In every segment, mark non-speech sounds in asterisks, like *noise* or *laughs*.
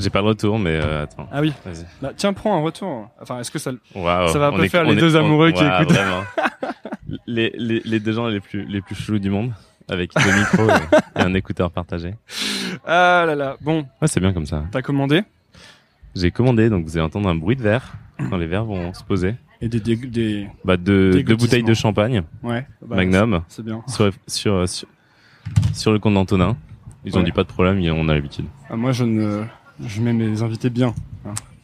J'ai pas le retour, mais euh, attends. Ah oui. Vas-y. Bah, tiens, prends un retour. Enfin, est-ce que ça Ça va pas faire les deux on- amoureux qui écoutent. *laughs* Les, les, les deux gens les plus, les plus chelous du monde, avec deux micros et, et un écouteur partagé. Ah là là. Bon, Ouais, c'est bien comme ça. t'as commandé? J'ai commandé, donc vous allez entendre un bruit de verre quand les verres vont se poser. et des des, des... Bah, deux, deux bouteilles de champagne, ouais. bah, Magnum, C'est bien. sur, sur, sur, sur le compte d'Antonin. Ils ont dit pas de problème, on a l'habitude. Ah, moi, je ne, je mets mes invités bien.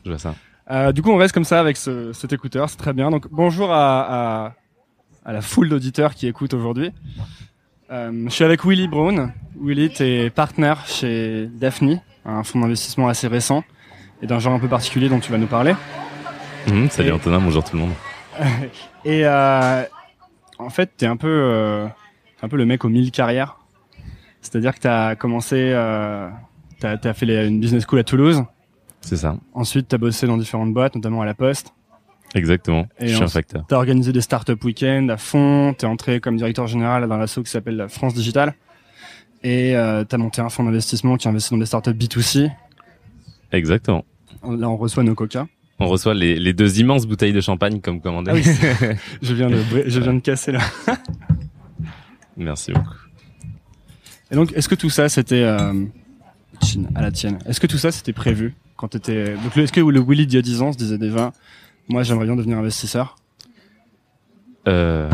Je vois ça. Euh, du coup, on reste comme ça avec ce, cet écouteur, c'est très bien. Donc, bonjour à, à, à la foule d'auditeurs qui écoutent aujourd'hui. Euh, je suis avec Willy Brown. Willy, t'es partenaire chez Daphne, un fonds d'investissement assez récent et d'un genre un peu particulier dont tu vas nous parler. Hum, salut Et- Antonin, bonjour tout le monde. *laughs* Et euh, en fait, t'es un peu, un peu le mec aux mille carrières. C'est-à-dire que t'as commencé, euh, t'as as fait les- une business school à Toulouse. C'est ça. Ensuite, t'as bossé dans différentes boîtes, notamment à la Poste. Exactement. Et je suis un facteur. T'as organisé des startup week-ends à fond. T'es entré comme directeur général dans l'asso qui s'appelle la France Digital. Et euh, t'as monté un fonds d'investissement qui investit dans des startups B2C. Exactement. Là, on reçoit nos coca. On reçoit les, les deux immenses bouteilles de champagne comme commandé. Ah oui, *laughs* Je viens de, bri- je viens de casser là. Merci beaucoup. Et donc, est-ce que tout ça, c'était euh, À la tienne. Est-ce que tout ça, c'était prévu quand t'étais Donc, est-ce que le Willy d'il y a 10 ans se disait déjà, moi, j'aimerais bien devenir investisseur? Euh...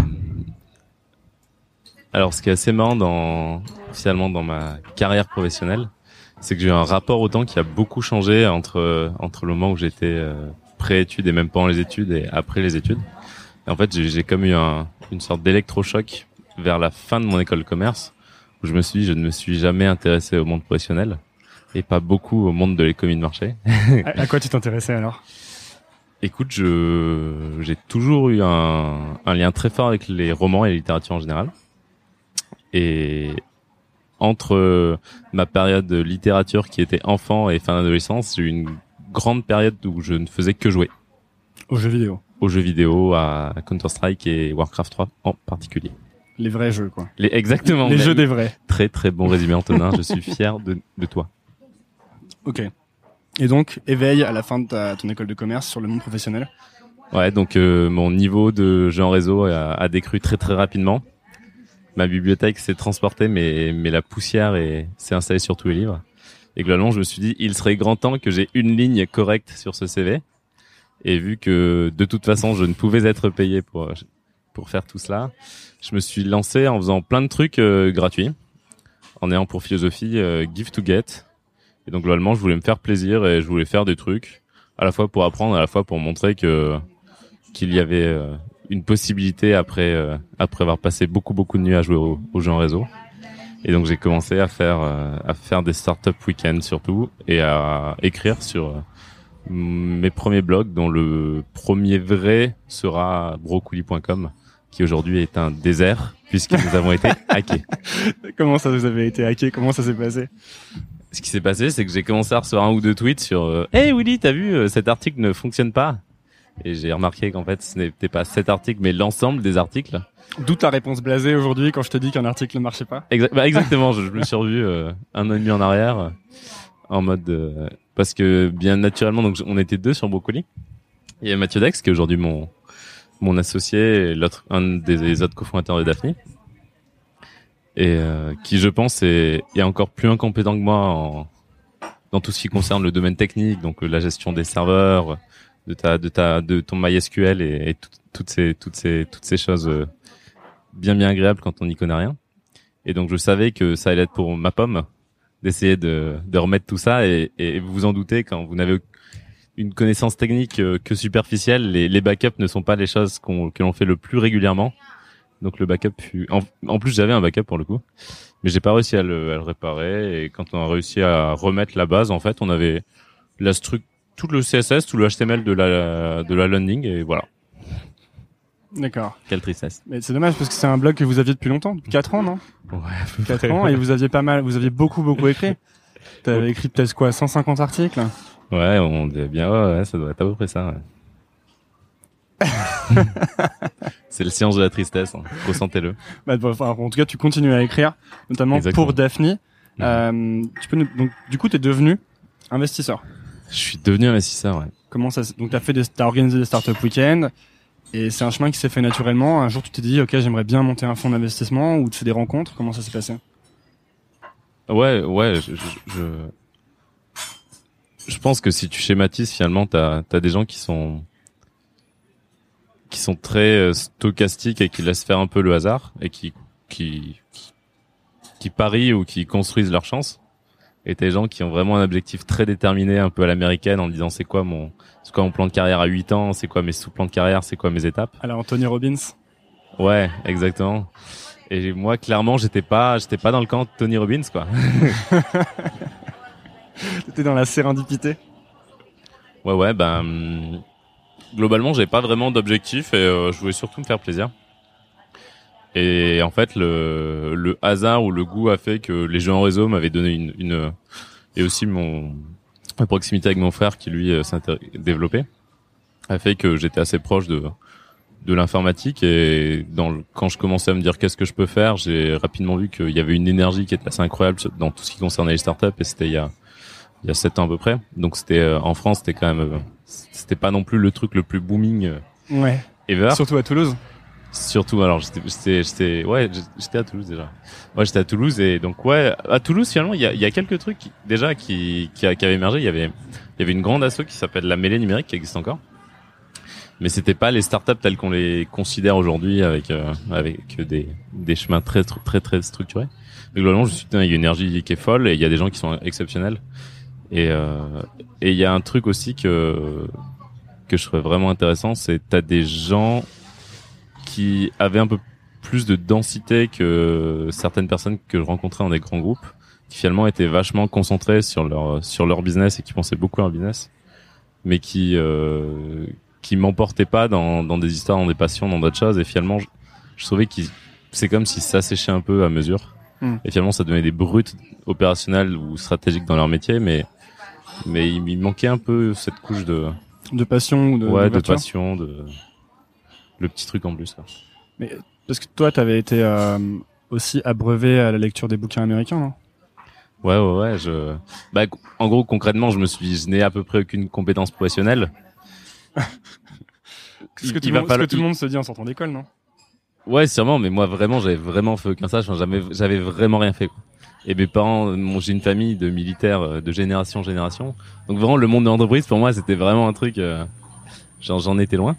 Alors, ce qui est assez marrant dans finalement dans ma carrière professionnelle, c'est que j'ai eu un rapport au temps qui a beaucoup changé entre entre le moment où j'étais euh, pré-études et même pendant les études et après les études. En fait, j'ai comme eu un, une sorte d'électrochoc vers la fin de mon école commerce où je me suis dit, je ne me suis jamais intéressé au monde professionnel et pas beaucoup au monde de l'économie de marché. à, quoi tu t'intéressais alors? Écoute, je j'ai toujours eu un, un lien très fort avec les romans et la littérature en général. Et entre ma période de littérature qui était enfant et fin d'adolescence, j'ai eu une grande période où je ne faisais que jouer Aux jeux vidéo. aux jeux vidéo, à Counter-Strike et Warcraft 3 en particulier. Les vrais jeux, quoi. Les, exactement. Les jeux des vrais. Très très bon résumé Antonin, je suis fier de, de toi. Ok. Et donc, éveil à la fin de ta, ton école de commerce sur le monde professionnel. Ouais, donc euh, mon niveau de jeu en réseau a, a décru très très rapidement. Ma bibliothèque s'est transportée, mais, mais la poussière est- s'est installée sur tous les livres. Et globalement, je me suis dit, il serait grand temps que j'ai une ligne correcte sur ce CV. Et vu que de toute façon, je ne pouvais être payé pour pour faire tout cela, je me suis lancé en faisant plein de trucs euh, gratuits, en ayant pour philosophie euh, give to get. Et donc globalement, je voulais me faire plaisir et je voulais faire des trucs à la fois pour apprendre, à la fois pour montrer que qu'il y avait euh, une possibilité après euh, après avoir passé beaucoup beaucoup de nuits à jouer au- aux jeux en réseau. Et donc j'ai commencé à faire euh, à faire des startup week-ends surtout et à écrire sur mes premiers blogs dont le premier vrai sera brocoli.com qui aujourd'hui est un désert puisque nous avons été *laughs* hackés. Comment ça vous avez été hacké Comment ça s'est passé? Ce qui s'est passé, c'est que j'ai commencé à recevoir un ou deux tweets sur euh, Hey Willy, t'as vu, euh, cet article ne fonctionne pas ?» Et j'ai remarqué qu'en fait, ce n'était pas cet article, mais l'ensemble des articles. D'où ta réponse blasée aujourd'hui quand je te dis qu'un article ne marchait pas? Exa- bah, exactement, je, je me suis revu euh, un an et demi en arrière, euh, en mode... euh, parce que bien naturellement, donc on était deux sur Brocoli. Il y a Mathieu Dex, qui est aujourd'hui mon, mon associé, l'autre, un des autres cofondateurs de Daphne. Et euh, qui, je pense, est, encore plus incompétent que moi dans tout ce qui concerne le domaine technique, donc euh, la gestion des serveurs, de ta, de ta, de ton MySQL et, et tout- toutes ces, toutes ces, toutes ces choses euh, bien, bien agréables quand on n'y connaît rien. Et donc je savais que ça allait être pour ma pomme d'essayer de, de remettre tout ça et, et vous vous en doutez quand vous n'avez une connaissance technique euh, que superficielle, les, les backups ne sont pas les choses qu'on, que l'on fait le plus régulièrement. Donc le backup fut... En, en plus j'avais un backup pour le coup, mais j'ai pas réussi à le, à le réparer et quand on a réussi à remettre la base, en fait, on avait la structure, tout le CSS, tout le HTML de la de la landing et voilà. D'accord. Quelle tristesse. Mais c'est dommage parce que c'est un blog que vous aviez depuis longtemps, depuis 4 ans, non? Ouais. 4 ans, et vous aviez pas mal, vous aviez beaucoup, beaucoup écrit. T'avais écrit peut-être quoi, 150 articles? Ouais, on dit bien, ouais, ouais, ça doit être à peu près ça. ouais. *laughs* c'est le science de la tristesse, hein. ressentez-le. bah, bon, enfin, En tout cas, tu continues à écrire, notamment Exactement. pour Daphne. Euh, tu peux nous- donc, du coup, t'es devenu investisseur. Je suis devenu investisseur, ouais. Comment ça Donc t'as fait des, t'as organisé des startup week-ends et c'est un chemin qui s'est fait naturellement. Un jour, tu t'es dit, ok, j'aimerais bien monter un fonds d'investissement ou tu fais des rencontres. Comment ça s'est passé? Ouais, ouais. Je, je, je, pense que si tu schématises, finalement, t'as as des gens qui sont qui sont très euh, stochastiques et qui laissent faire un peu le hasard et qui qui qui parient ou qui construisent leur chance. Et t'as des gens qui ont vraiment un objectif très déterminé, un peu à l'américaine, en disant c'est quoi mon c'est quoi mon plan de carrière à 8 ans, c'est quoi mes sous-plans de carrière, c'est quoi mes étapes? Alors Anthony Robbins. Ouais, exactement. Et moi, clairement, j'étais pas, j'étais pas dans le camp de Tony Robbins, quoi. *laughs* *laughs* T'étais dans la sérendipité. Ouais, ouais, ben, globalement, j'avais pas vraiment d'objectif et euh, je voulais surtout me faire plaisir. Et en fait, le, le hasard ou le goût a fait que les jeux en réseau m'avaient donné une, une, et aussi mon ma proximité avec mon frère qui lui euh, s'est développé a fait que j'étais assez proche de de l'informatique et dans le, quand je commençais à me dire qu'est-ce que je peux faire, j'ai rapidement vu qu'il y avait une énergie qui était assez incroyable dans tout ce qui concernait les startups et c'était il y a il y a sept ans à peu près. Donc c'était euh, en France, c'était quand même, euh, c'était pas non plus le truc le plus booming euh, Ouais. ever. Surtout à Toulouse. Surtout, alors j'étais, j'étais, j'étais, ouais, j'étais à Toulouse déjà. Ouais, j'étais à Toulouse et donc ouais, à Toulouse finalement, il y a, y a quelques trucs qui, déjà qui, qui, qui avaient émergé. Il y avait, il y avait une grande asso qui s'appelle la mêlée numérique qui existe encore. Mais c'était pas les startups telles qu'on les considère aujourd'hui avec euh, avec des des chemins très très très structurés. Mais globalement, je suis il y a une énergie qui est folle et il y a des gens qui sont exceptionnels. Et euh, et il y a un truc aussi que que je trouvais vraiment intéressant, c'est t'as des gens qui avaient un peu plus de densité que certaines personnes que je rencontrais dans des grands groupes, qui finalement étaient vachement concentrés sur leur sur leur business et qui pensaient beaucoup à leur business, mais qui euh, qui m'emportaient pas dans dans des histoires, dans des passions, dans d'autres choses. Et finalement, je, je trouvais que c'est comme si ça séchait un peu à mesure. Hmm. Et finalement, ça donnait des brutes opérationnelles ou stratégiques dans leur métier, mais mais il, il manquait un peu cette couche de De passion ou de ouais de passion, de le petit truc en plus. quoi. Mais parce que toi, t'avais été euh, aussi abreuvé à la lecture des bouquins américains, non? Ouais, ouais, ouais. Je... Bah, en gros, concrètement, je me suis, je n'ai à peu près aucune compétence professionnelle. *laughs* Ce que, tout, va que falloir- tout le monde se dit en sortant d'école, non? Ouais, sûrement, mais moi, vraiment, j'avais vraiment fait aucun stage. Enfin, j'avais vraiment rien fait. Quoi. Et mes parents, j'ai une famille de militaires euh, de génération en génération. Donc vraiment, le monde de l'entreprise, pour moi, c'était vraiment un truc. euh, j'en étais loin.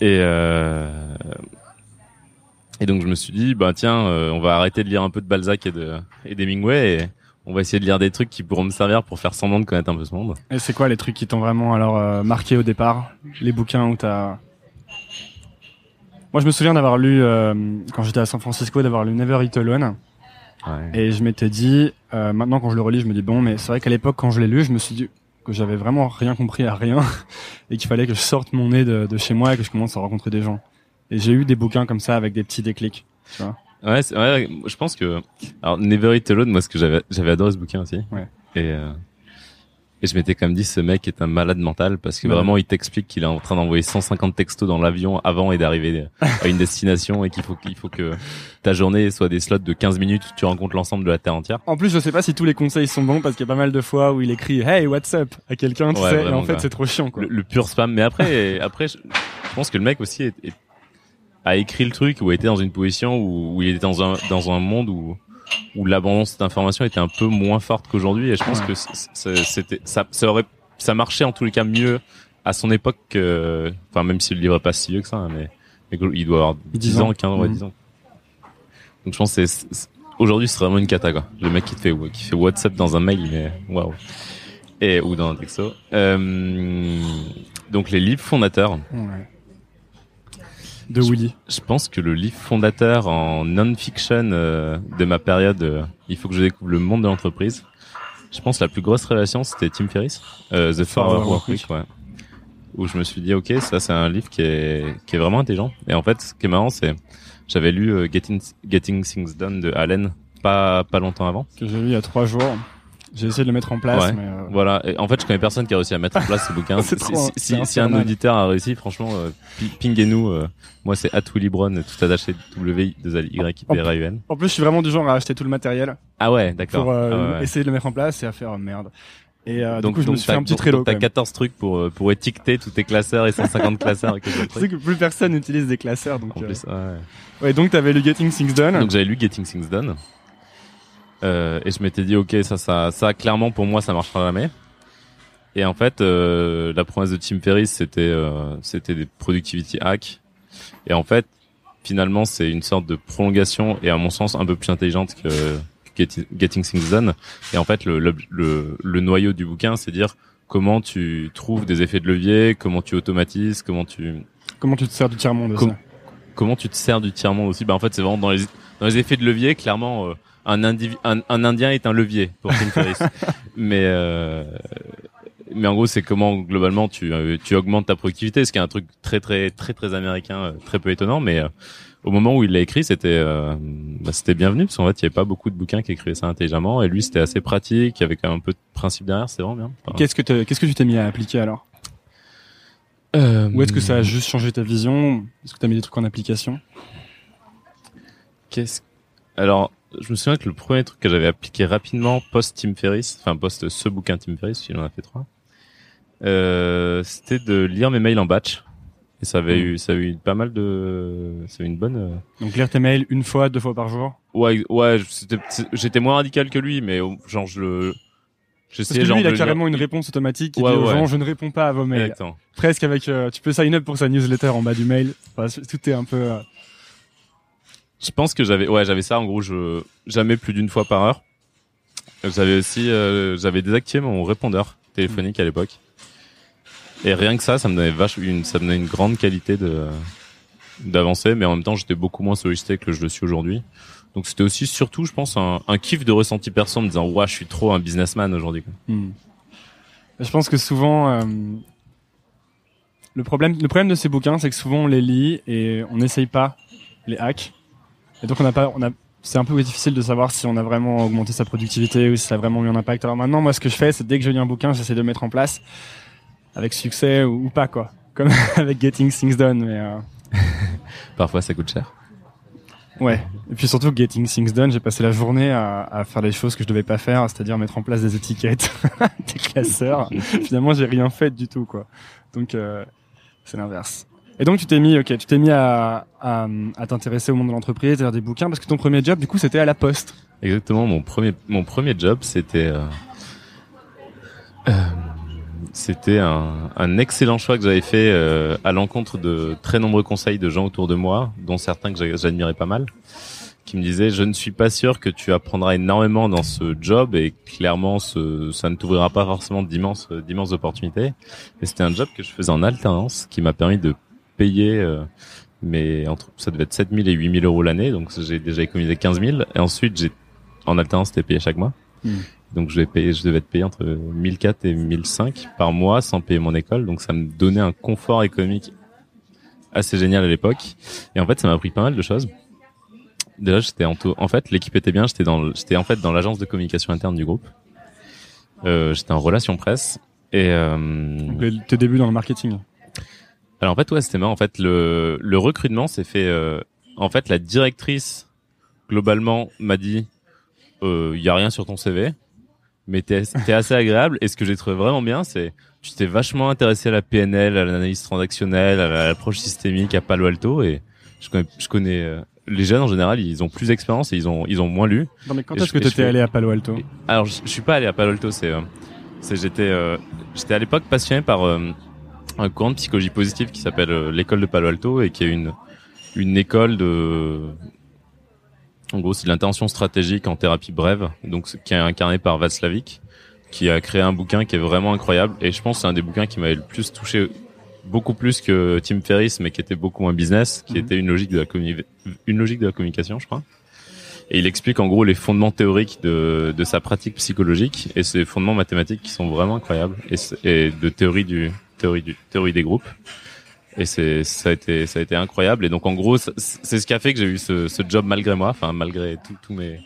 Et euh, et donc je me suis dit, bah tiens, euh, on va arrêter de lire un peu de Balzac et de et d'Hemingway et on va essayer de lire des trucs qui pourront me servir pour faire semblant de connaître un peu ce monde. Et c'est quoi les trucs qui t'ont vraiment alors euh, marqué au départ? Les bouquins où t'as... Moi, je me souviens d'avoir lu, euh, quand j'étais à San Francisco, d'avoir lu Never Eat Alone. Ouais. Et je m'étais dit, euh, maintenant quand je le relis, je me dis, bon, mais c'est vrai qu'à l'époque, quand je l'ai lu, je me suis dit que j'avais vraiment rien compris à rien *laughs* et qu'il fallait que je sorte mon nez de, de chez moi et que je commence à rencontrer des gens. Et j'ai eu des bouquins comme ça avec des petits déclics. Tu vois Ouais, ouais, je pense que alors Never Eat Alone, moi ce que j'avais j'avais adoré ce bouquin aussi. Ouais. Et euh, et je m'étais quand même dit ce mec est un malade mental parce que Ouais. vraiment il t'explique qu'il est en train d'envoyer 150 textos dans l'avion avant et d'arriver à une destination et qu'il faut qu'il faut que ta journée soit des slots de 15 minutes où tu rencontres l'ensemble de la terre entière. En plus, je sais pas si tous les conseils sont bons parce qu'il y a pas mal de fois où il écrit Hey, what's up? à quelqu'un, tu Ouais, sais, et en fait, c'est trop chiant, quoi. Le, le pur spam. Mais après *laughs* après je, je pense que le mec aussi est- est- a écrit le truc ou a été dans une position où, où il était dans un dans un monde où où l'abondance d'informations était un peu moins forte qu'aujourd'hui et je pense Ouais. que c'était ça ça aurait ça marchait en tous les cas mieux à son époque que enfin même si le livre est pas si vieux que ça hein, mais, mais il doit avoir 10, 10 ans ans. 15 ouais, Mhm. 10 ans donc je pense que c'est aujourd'hui c'est vraiment une cata quoi le mec qui te fait qui fait WhatsApp dans un mail mais waouh et ou dans un texto euh, donc les livres fondateurs Ouais. De Willy. je pense que le livre fondateur en non-fiction euh, de ma période, euh, il faut que je découvre le monde de l'entreprise. Je pense que la plus grosse relation, c'était Tim Ferriss, euh, The Four Hour Work Week, ouais. Où je me suis dit, ok, ça c'est un livre qui est, qui est vraiment intelligent. Et en fait, ce qui est marrant, c'est, j'avais lu Getting, Getting Things Done de Allen pas, pas longtemps avant. Que j'ai lu il y a trois jours. J'ai essayé de le mettre en place, Ouais. mais euh, Voilà. Et en fait, je connais personne qui a réussi à mettre en place ce bouquin. *laughs* Si, un auditeur a réussi, franchement, euh, pi- pinguez-nous. euh, moi, c'est @willybron, tout attaché w 2 l y p r u n en plus, je suis vraiment du genre à acheter tout le matériel Ah ouais, d'accord. pour euh, Ah ouais, essayer de le mettre en place et à faire merde. Et euh, donc, du coup, je me suis fait un petit Trello. T'as quand même. 14 trucs pour pour étiqueter tous tes classeurs et 150 *laughs* classeurs autres Je sais que plus personne n'utilise des classeurs, donc. En euh, plus, ouais. Ouais, donc t'avais lu Getting Things Done. Donc j'avais lu Getting Things Done. Euh, et je m'étais dit ok ça ça ça clairement pour moi ça marchera jamais. Et en fait euh, la promesse de Tim Ferriss c'était euh, c'était des productivity hacks. Et en fait finalement c'est une sorte de prolongation et à mon sens un peu plus intelligente que Getting, Getting Things Done. Et en fait le le, le, le noyau du bouquin c'est dire comment tu trouves des effets de levier, comment tu automatises, comment tu Comment tu te sers du tiers-monde aussi Com- comment tu te sers du tiers monde aussi bah en fait c'est vraiment dans les dans les effets de levier clairement euh, un, indivi- un un indien est un levier pour Tim Ferriss. *laughs* Mais euh, mais en gros c'est comment globalement tu euh, tu augmentes ta productivité ce qui est un truc très très très très américain euh, très peu étonnant. Mais euh, au moment où il l'a écrit c'était euh, bah, c'était bienvenu parce qu'en fait il y avait pas beaucoup de bouquins qui écrivaient ça intelligemment. Et lui c'était assez pratique il y avait quand même un peu de principe derrière c'est vraiment bien. Enfin, Qu'est-ce que t'as- qu'est-ce que tu t'es mis à appliquer alors? Euh, Ou est-ce que ça a juste changé ta vision? Est-ce que t'as mis des trucs en application? Qu'est-ce Alors, je me souviens que le premier truc que j'avais appliqué rapidement post Tim Ferriss, enfin post ce bouquin Tim Ferriss, il en a fait trois, euh, c'était de lire mes mails en batch. Et ça avait Mm. eu, ça a eu pas mal de, ça a eu une bonne. euh, Donc lire tes mails une fois, deux fois par jour? Ouais, ouais, j'étais moins radical que lui, mais genre je le, Parce que lui, genre il a carrément une réponse automatique qui Ouais, dit aux ouais. gens je ne réponds pas à vos mails. Exactement. Presque avec, euh, tu peux sign up pour sa newsletter en bas du mail. Enfin, tout est un peu. euh, Je pense que j'avais, ouais, j'avais ça en gros, je jamais plus d'une fois par heure. J'avais aussi, euh, j'avais désactivé mon répondeur téléphonique à l'époque. Et rien que ça, ça me donnait vache, une, ça me donnait une grande qualité de d'avancer, mais en même temps, j'étais beaucoup moins sollicité que je le suis aujourd'hui. Donc c'était aussi surtout, je pense, un, un kiff de ressenti perso en me disant, ouais, je suis trop un businessman aujourd'hui. hmm. Je pense que souvent, euh, le problème, le problème de ces bouquins, c'est que souvent on les lit et on n'essaye pas les hacks. Et donc on n'a pas, on a, c'est un peu difficile de savoir si on a vraiment augmenté sa productivité ou si ça a vraiment eu un impact. Alors maintenant, moi, ce que je fais, c'est dès que je lis un bouquin, j'essaie de le mettre en place avec succès ou, ou pas, quoi. Comme *laughs* avec Getting Things Done, mais euh, *laughs* Parfois, ça coûte cher. ouais. Et puis surtout, Getting Things Done, j'ai passé la journée à, à faire des choses que je devais pas faire, c'est-à-dire mettre en place des étiquettes, *laughs* des classeurs. Finalement, j'ai rien fait du tout, quoi. Donc, euh, c'est l'inverse. Et donc, tu t'es mis, ok, tu t'es mis à, à, à t'intéresser au monde de l'entreprise, à lire des bouquins, parce que ton premier job, du coup, c'était à la poste. Exactement. Mon premier, mon premier job, c'était, euh, euh, c'était un, un excellent choix que j'avais fait euh, à l'encontre de très nombreux conseils de gens autour de moi, dont certains que j'a- j'admirais pas mal, qui me disaient je ne suis pas sûr que tu apprendras énormément dans ce job et clairement ce, ça ne t'ouvrira pas forcément d'immenses, d'immenses opportunités. Mais c'était un job que je faisais en alternance, qui m'a permis de payer. euh, mais entre, ça devait être 7000 et 8000 euros l'année, donc j'ai déjà économisé 15 000. Et ensuite, j'ai, en alternance, c'était payé chaque mois. Hmm. Donc je, vais payer, je devais être payé entre 1004 et 1005 par mois sans payer mon école. Donc ça me donnait un confort économique assez génial à l'époque. Et en fait, ça m'a appris pas mal de choses. Déjà, j'étais en, taux- en fait, l'équipe était bien. J'étais dans, j'étais en fait dans l'agence de communication interne du groupe. Euh, j'étais en relation presse. Et euh, Donc, tes débuts dans le marketing. Alors en fait ouais c'était marrant. En fait le le recrutement s'est fait euh, en fait la directrice globalement m'a dit il y a rien sur ton CV mais t'es t'es assez agréable. Et ce que j'ai trouvé vraiment bien c'est tu t'es vachement intéressé à la PNL à l'analyse transactionnelle à la- l'approche systémique à Palo Alto. Et je connais je connais euh, les jeunes en général ils ont plus d'expérience et ils ont ils ont moins lu. Non, mais quand est-ce que t'étais fais- allé à Palo Alto? Alors, je, je suis pas allé à Palo Alto. C'est, euh, c'est j'étais, euh, j'étais à l'époque passionné par euh, un courant de psychologie positive qui s'appelle euh, l'école de Palo Alto et qui est une une école de, en gros, c'est de l'intervention stratégique en thérapie brève, donc qui est incarné par Václavic, qui a créé un bouquin qui est vraiment incroyable. Et je pense que c'est un des bouquins qui m'avait le plus touché, beaucoup plus que Tim Ferriss, mais qui était beaucoup moins business, qui Mhm. était une logique de la une logique de la communication, je crois. Et il explique en gros les fondements théoriques de, de sa pratique psychologique et ses fondements mathématiques qui sont vraiment incroyables et de théorie du théorie du théorie des groupes. Et c'est ça a été ça a été incroyable et donc en gros c'est ce qui a fait que j'ai eu ce, ce job malgré moi, enfin malgré tous mes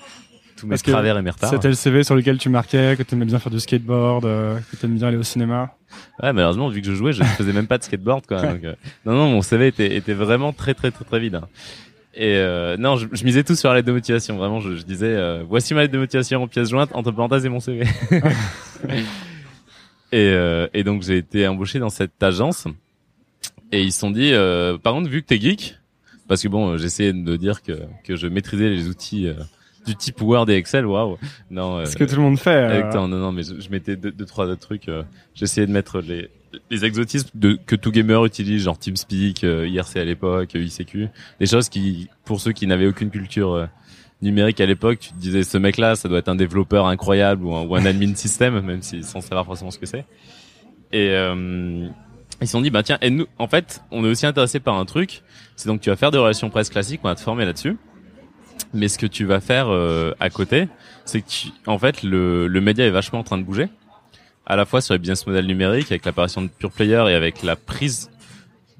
tous mes travers et mes retards. C'était le CV sur lequel tu marquais que tu aimais bien faire du skateboard, euh, que tu aimais bien aller au cinéma. Ouais, malheureusement, vu que je jouais, je faisais même pas de skateboard, quoi. *laughs* Donc, euh, non, non, mon CV était, était vraiment très, très, très, très vide. Hein. Et euh, non, je, je, misais tout sur la lettre de motivation. Vraiment, je, je disais, euh, voici ma lettre de motivation en pièce jointe, entre parenthèses et mon CV. *laughs* et, euh, et donc, j'ai été embauché dans cette agence. Et ils se sont dit, par contre, vu que t'es geek, parce que bon, j'essayais de dire que, que je maîtrisais les outils du type Word et Excel, waouh. Non. Ce que tout le monde fait. Non, non, mais je, je mettais deux, deux, trois autres trucs. J'essayais de mettre les, les exotismes de, que tout gamer utilise, genre TeamSpeak, euh, IRC à l'époque, ICQ, des choses qui, pour ceux qui n'avaient aucune culture euh, numérique à l'époque, tu te disais ce mec-là, ça doit être un développeur incroyable ou un, ou un admin système, *laughs* même si sans savoir forcément ce que c'est. Et euh, ils se sont dit bah tiens, et nous, en fait, on est aussi intéressé par un truc, c'est donc tu vas faire des relations presse classiques, on va te former là-dessus. Mais ce que tu vas faire à côté, c'est que tu, en fait le, le média est vachement en train de bouger à la fois sur les business models numériques, avec l'apparition de Pure Player et avec la prise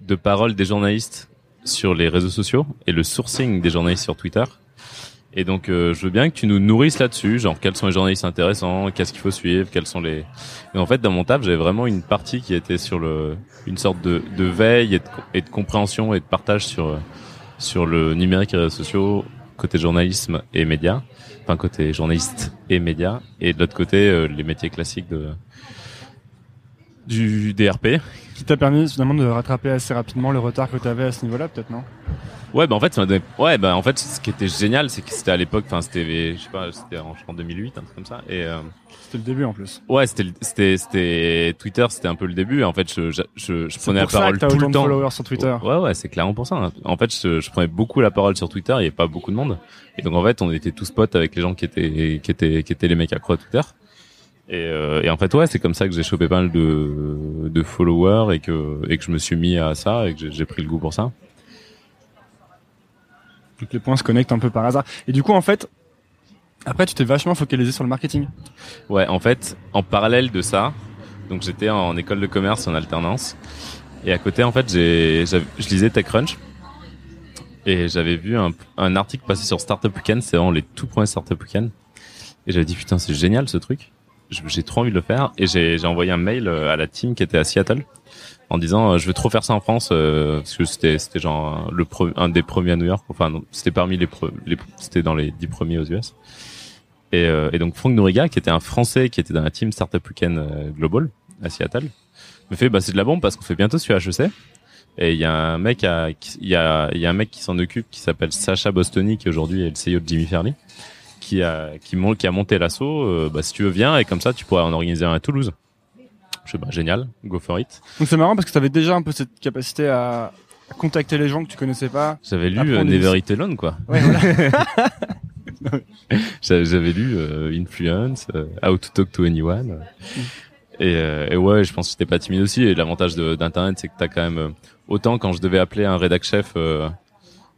de parole des journalistes sur les réseaux sociaux et le sourcing des journalistes sur Twitter. Et donc, euh, je veux bien que tu nous nourrisses là-dessus, genre quels sont les journalistes intéressants, qu'est-ce qu'il faut suivre, quels sont les. Et en fait, dans mon taf, j'avais vraiment une partie qui était sur le, une sorte de, veille et de, et de, compréhension et de partage sur sur le numérique et les réseaux sociaux côté journalisme et médias, enfin côté journaliste et médias, et de l'autre côté euh, les métiers classiques de du DRP. Qui t'a permis finalement de rattraper assez rapidement le retard que tu avais à ce niveau-là, peut-être, non? Ouais, bah en fait, ça donné... ouais, bah en fait, ce qui était génial, c'est que c'était à l'époque, enfin, c'était, je sais pas, c'était en, en 2008, un truc comme ça, et euh... c'était le début en plus. Ouais, c'était, c'était, c'était Twitter, c'était un peu le début. En fait, je, je, je, je prenais la parole tout le temps. Followers sur Twitter. Ouais, ouais, c'est clairement pour ça. Hein. En fait, je, je, prenais beaucoup la parole sur Twitter. Il y avait pas beaucoup de monde, et donc en fait, on était tous potes avec les gens qui étaient, qui étaient, qui étaient les mecs accro à Twitter. Et, euh, et, en fait, ouais, c'est comme ça que j'ai chopé pas mal de, de followers et que, et que je me suis mis à ça et que j'ai pris le goût pour ça. Donc les points se connectent un peu par hasard. Et du coup, en fait, après, tu t'es vachement focalisé sur le marketing. Ouais, en fait, en parallèle de ça, donc j'étais en école de commerce en alternance. Et à côté, en fait, j'ai, je lisais TechCrunch. Et j'avais vu un, un, article passer sur Startup Weekend, c'est vraiment les tout premiers Startup Weekend. Et j'avais dit, putain, c'est génial ce truc j'ai trop envie de le faire et j'ai envoyé un mail euh, à la team qui était à Seattle en disant euh, je veux trop faire ça en France euh, parce que c'était c'était genre le un des premiers à New York enfin c'était parmi les, les c'était dans les dix premiers aux US et, et donc Franck Nouriga qui était un Français qui était dans la team Startup Weekend Global à Seattle me fait bah c'est de la bombe parce qu'on fait bientôt sur HEC et il y a un mec à, il y a il y a un mec qui s'en occupe qui s'appelle Sacha Bostoni qui aujourd'hui est le CEO de Jimmy Fairley qui a qui, qui a monté l'assaut. Euh, bah, si tu veux viens et comme ça tu pourrais en organiser un à Toulouse. Je sais pas, génial, go for it. Donc c'est marrant parce que tu avais déjà un peu cette capacité à, contacter les gens que tu connaissais pas. J'avais lu euh, Never Eat Alone quoi. Ouais, voilà. *laughs* J'avais lu euh, Influence, How to Talk to Anyone. Mm. Et, et, ouais, je pense que j'étais pas timide aussi. Et l'avantage d'internet, c'est que t'as quand même autant quand je devais appeler un rédac chef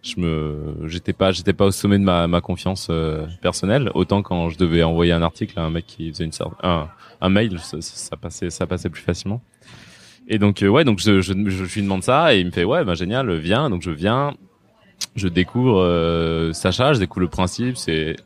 je me j'étais pas j'étais pas au sommet de ma, ma confiance euh, personnelle. Autant quand je devais envoyer un article à un mec qui faisait une un, un mail ça, ça, passait ça passait plus facilement. Et donc euh, ouais donc je, je, je lui demande ça et il me fait ouais bah génial viens. Donc je viens je découvre euh, Sacha je découvre le principe c'est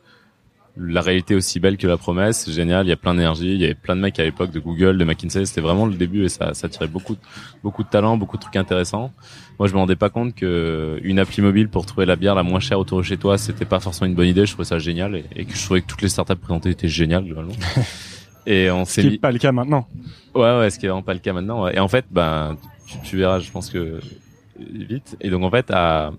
la réalité aussi belle que la promesse, c'est génial, il y a plein d'énergie, il y avait plein de mecs à l'époque de Google, de McKinsey, c'était vraiment le début et ça, ça tirait beaucoup, beaucoup de talents, beaucoup de trucs intéressants. Moi, je me rendais pas compte que une appli mobile pour trouver la bière la moins chère autour de chez toi, c'était pas forcément une bonne idée. Je trouvais ça génial et, que je trouvais que toutes les startups présentées étaient géniales globalement. *laughs* et on. Ce qui n'est pas le cas maintenant. Ouais, ouais, ce qui est vraiment pas le cas maintenant. Et en fait, ben, tu, tu verras, je pense que vite. Et donc en fait, à,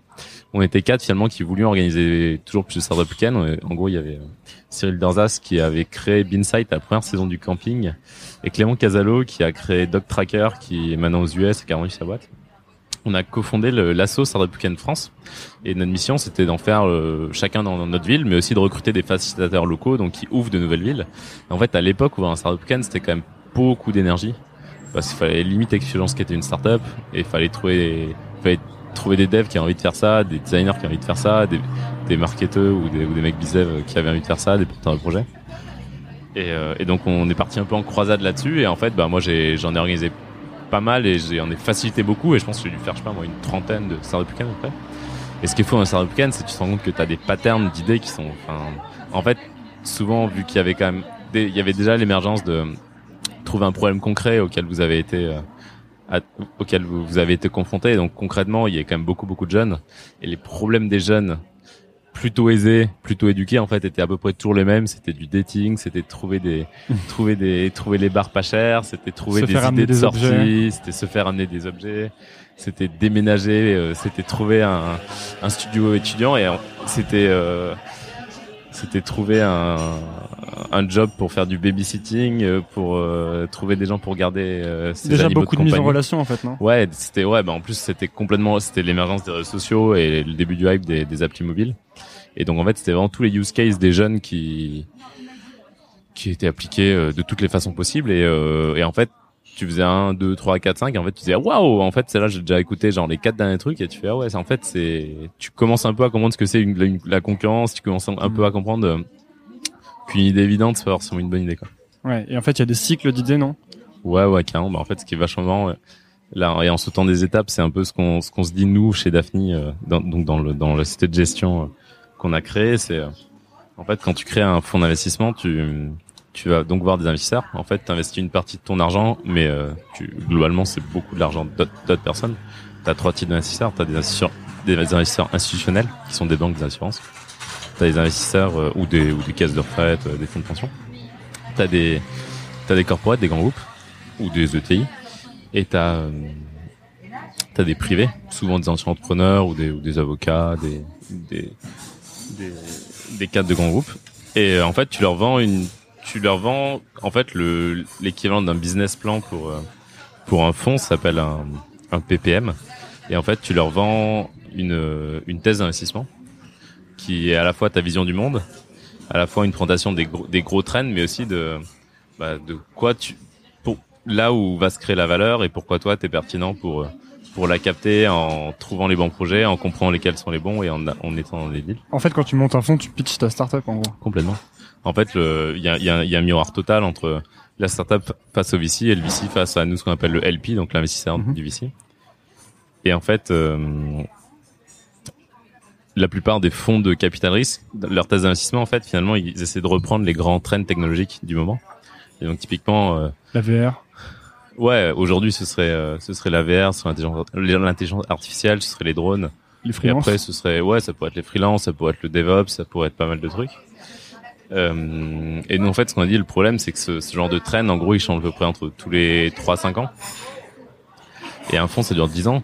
on était quatre finalement qui voulions organiser toujours plus de startup week En gros, il y avait euh, Cyril Dorzas qui avait créé Binsight la première saison du camping, et Clément Casalo qui a créé Dog Tracker qui est maintenant aux US et qui a rendu sa boîte. On a cofondé l'assaut Startup Weekend France et notre mission c'était d'en faire euh, chacun dans, notre ville, mais aussi de recruter des facilitateurs locaux donc qui ouvrent de nouvelles villes. en fait, à l'époque, ouvrir un Startup Weekend c'était quand même beaucoup d'énergie parce qu'il fallait limiter l'expérience qui était une startup et il fallait trouver fallait trouver des devs qui ont envie de faire ça, des designers qui ont envie de faire ça, des, marketeurs ou des, ou des mecs bizdev qui avaient envie de faire ça, des porteurs de projets. Et, euh, et, donc on est parti un peu en croisade là-dessus et en fait bah moi j'en ai organisé pas mal et j'en ai facilité beaucoup et je pense que j'ai dû faire je sais pas moi une trentaine de startup weekend après. Et ce qui est fou dans startup weekend c'est que tu te rends compte que tu as des patterns d'idées qui sont en fait souvent, vu qu'il y avait quand même, il y avait déjà l'émergence de trouver un problème concret auquel vous avez été auquel vous, vous, avez été confronté. Donc concrètement, il y a quand même beaucoup beaucoup de jeunes et les problèmes des jeunes plutôt aisés, plutôt éduqués en fait étaient à peu près toujours les mêmes. C'était du dating, c'était trouver des *laughs* trouver des trouver les bars pas chers, c'était trouver des idées de sortie, c'était se faire amener des objets, c'était déménager, euh, c'était trouver un, un studio étudiant et c'était euh, c'était trouver un, un job pour faire du babysitting, euh, pour euh, trouver des gens pour garder euh, Déjà animaux beaucoup de, de mise en relation en fait, non? Ouais, c'était ouais, bah en plus c'était complètement c'était l'émergence des réseaux sociaux et le début du hype des, des applis mobiles. Et donc en fait, c'était vraiment tous les use cases des jeunes qui qui étaient appliqués euh, de toutes les façons possibles et, euh, et en fait tu faisais un, deux, trois, quatre, cinq, et en fait tu disais waouh, en fait c'est là j'ai déjà écouté genre les quatre derniers trucs et tu fais ah ouais, c'est en fait c'est tu commences un peu à comprendre ce que c'est une, une- la concurrence, tu commences un, un Mm. peu à comprendre euh, qu'une idée évidente c'est pas forcément une bonne idée quoi. Ouais. Et en fait, il y a des cycles d'idées, non? Ouais, ouais, carrément. Bah, en fait, ce qui est vachement marrant, là, et en sautant des étapes, c'est un peu ce qu'on ce qu'on se dit nous chez Daphne, euh, dans, donc dans le dans la société de gestion euh, qu'on a créée, c'est euh, en fait quand tu crées un fonds d'investissement, tu tu vas donc voir des investisseurs. En fait, tu investis une partie de ton argent, mais tu, globalement, c'est beaucoup de l'argent d'autres personnes. Tu as trois types d'investisseurs. Tu as des investisseurs, des investisseurs institutionnels, qui sont des banques d'assurance. Tu as des investisseurs euh, ou, des, caisses de retraite, euh, des fonds de pension. Tu as des, t'as des corporates, des grands groupes, ou des ETI. Et tu as, des privés, souvent des anciens entrepreneurs ou des, avocats, des, cadres de grands groupes. Et euh, en fait, tu leur vends une, tu leur vends en fait le l'équivalent d'un business plan pour euh, un fonds, ça s'appelle un, PPM. Et en fait, tu leur vends euh, une thèse d'investissement qui est à la fois ta vision du monde, à la fois une présentation des gros, des gros trends, mais aussi de bah, de quoi tu pour là où va se créer la valeur et pourquoi toi t'es pertinent pour pour la capter en trouvant les bons projets, en comprenant lesquels sont les bons et en, en étant dans des deals. En fait, quand tu montes un fonds, tu pitches ta startup en gros. Complètement. En fait, il y a, y, a, y a un miroir total entre la startup face au VC et le VC face à nous ce qu'on appelle le LP, donc l'investisseur Mhm. du VC. Et en fait, euh, la plupart des fonds de capital risque, leur thèse d'investissement, en fait, finalement, ils essaient de reprendre les grands trends technologiques du moment. Et donc, typiquement, euh, La VR. ouais, aujourd'hui, ce serait, euh, ce serait la VR, ce serait l'intelligence- artificielle, ce serait les drones. Les Et freelances. après, ce serait, ouais, ça pourrait être les freelances, ça pourrait être le DevOps, ça pourrait être pas mal de trucs. Euh, et nous, en fait, ce qu'on a dit, le problème, c'est que ce, ce genre de trend, en gros, il change à peu près entre tous les 3-5 ans. Et un fonds, ça dure 10 ans.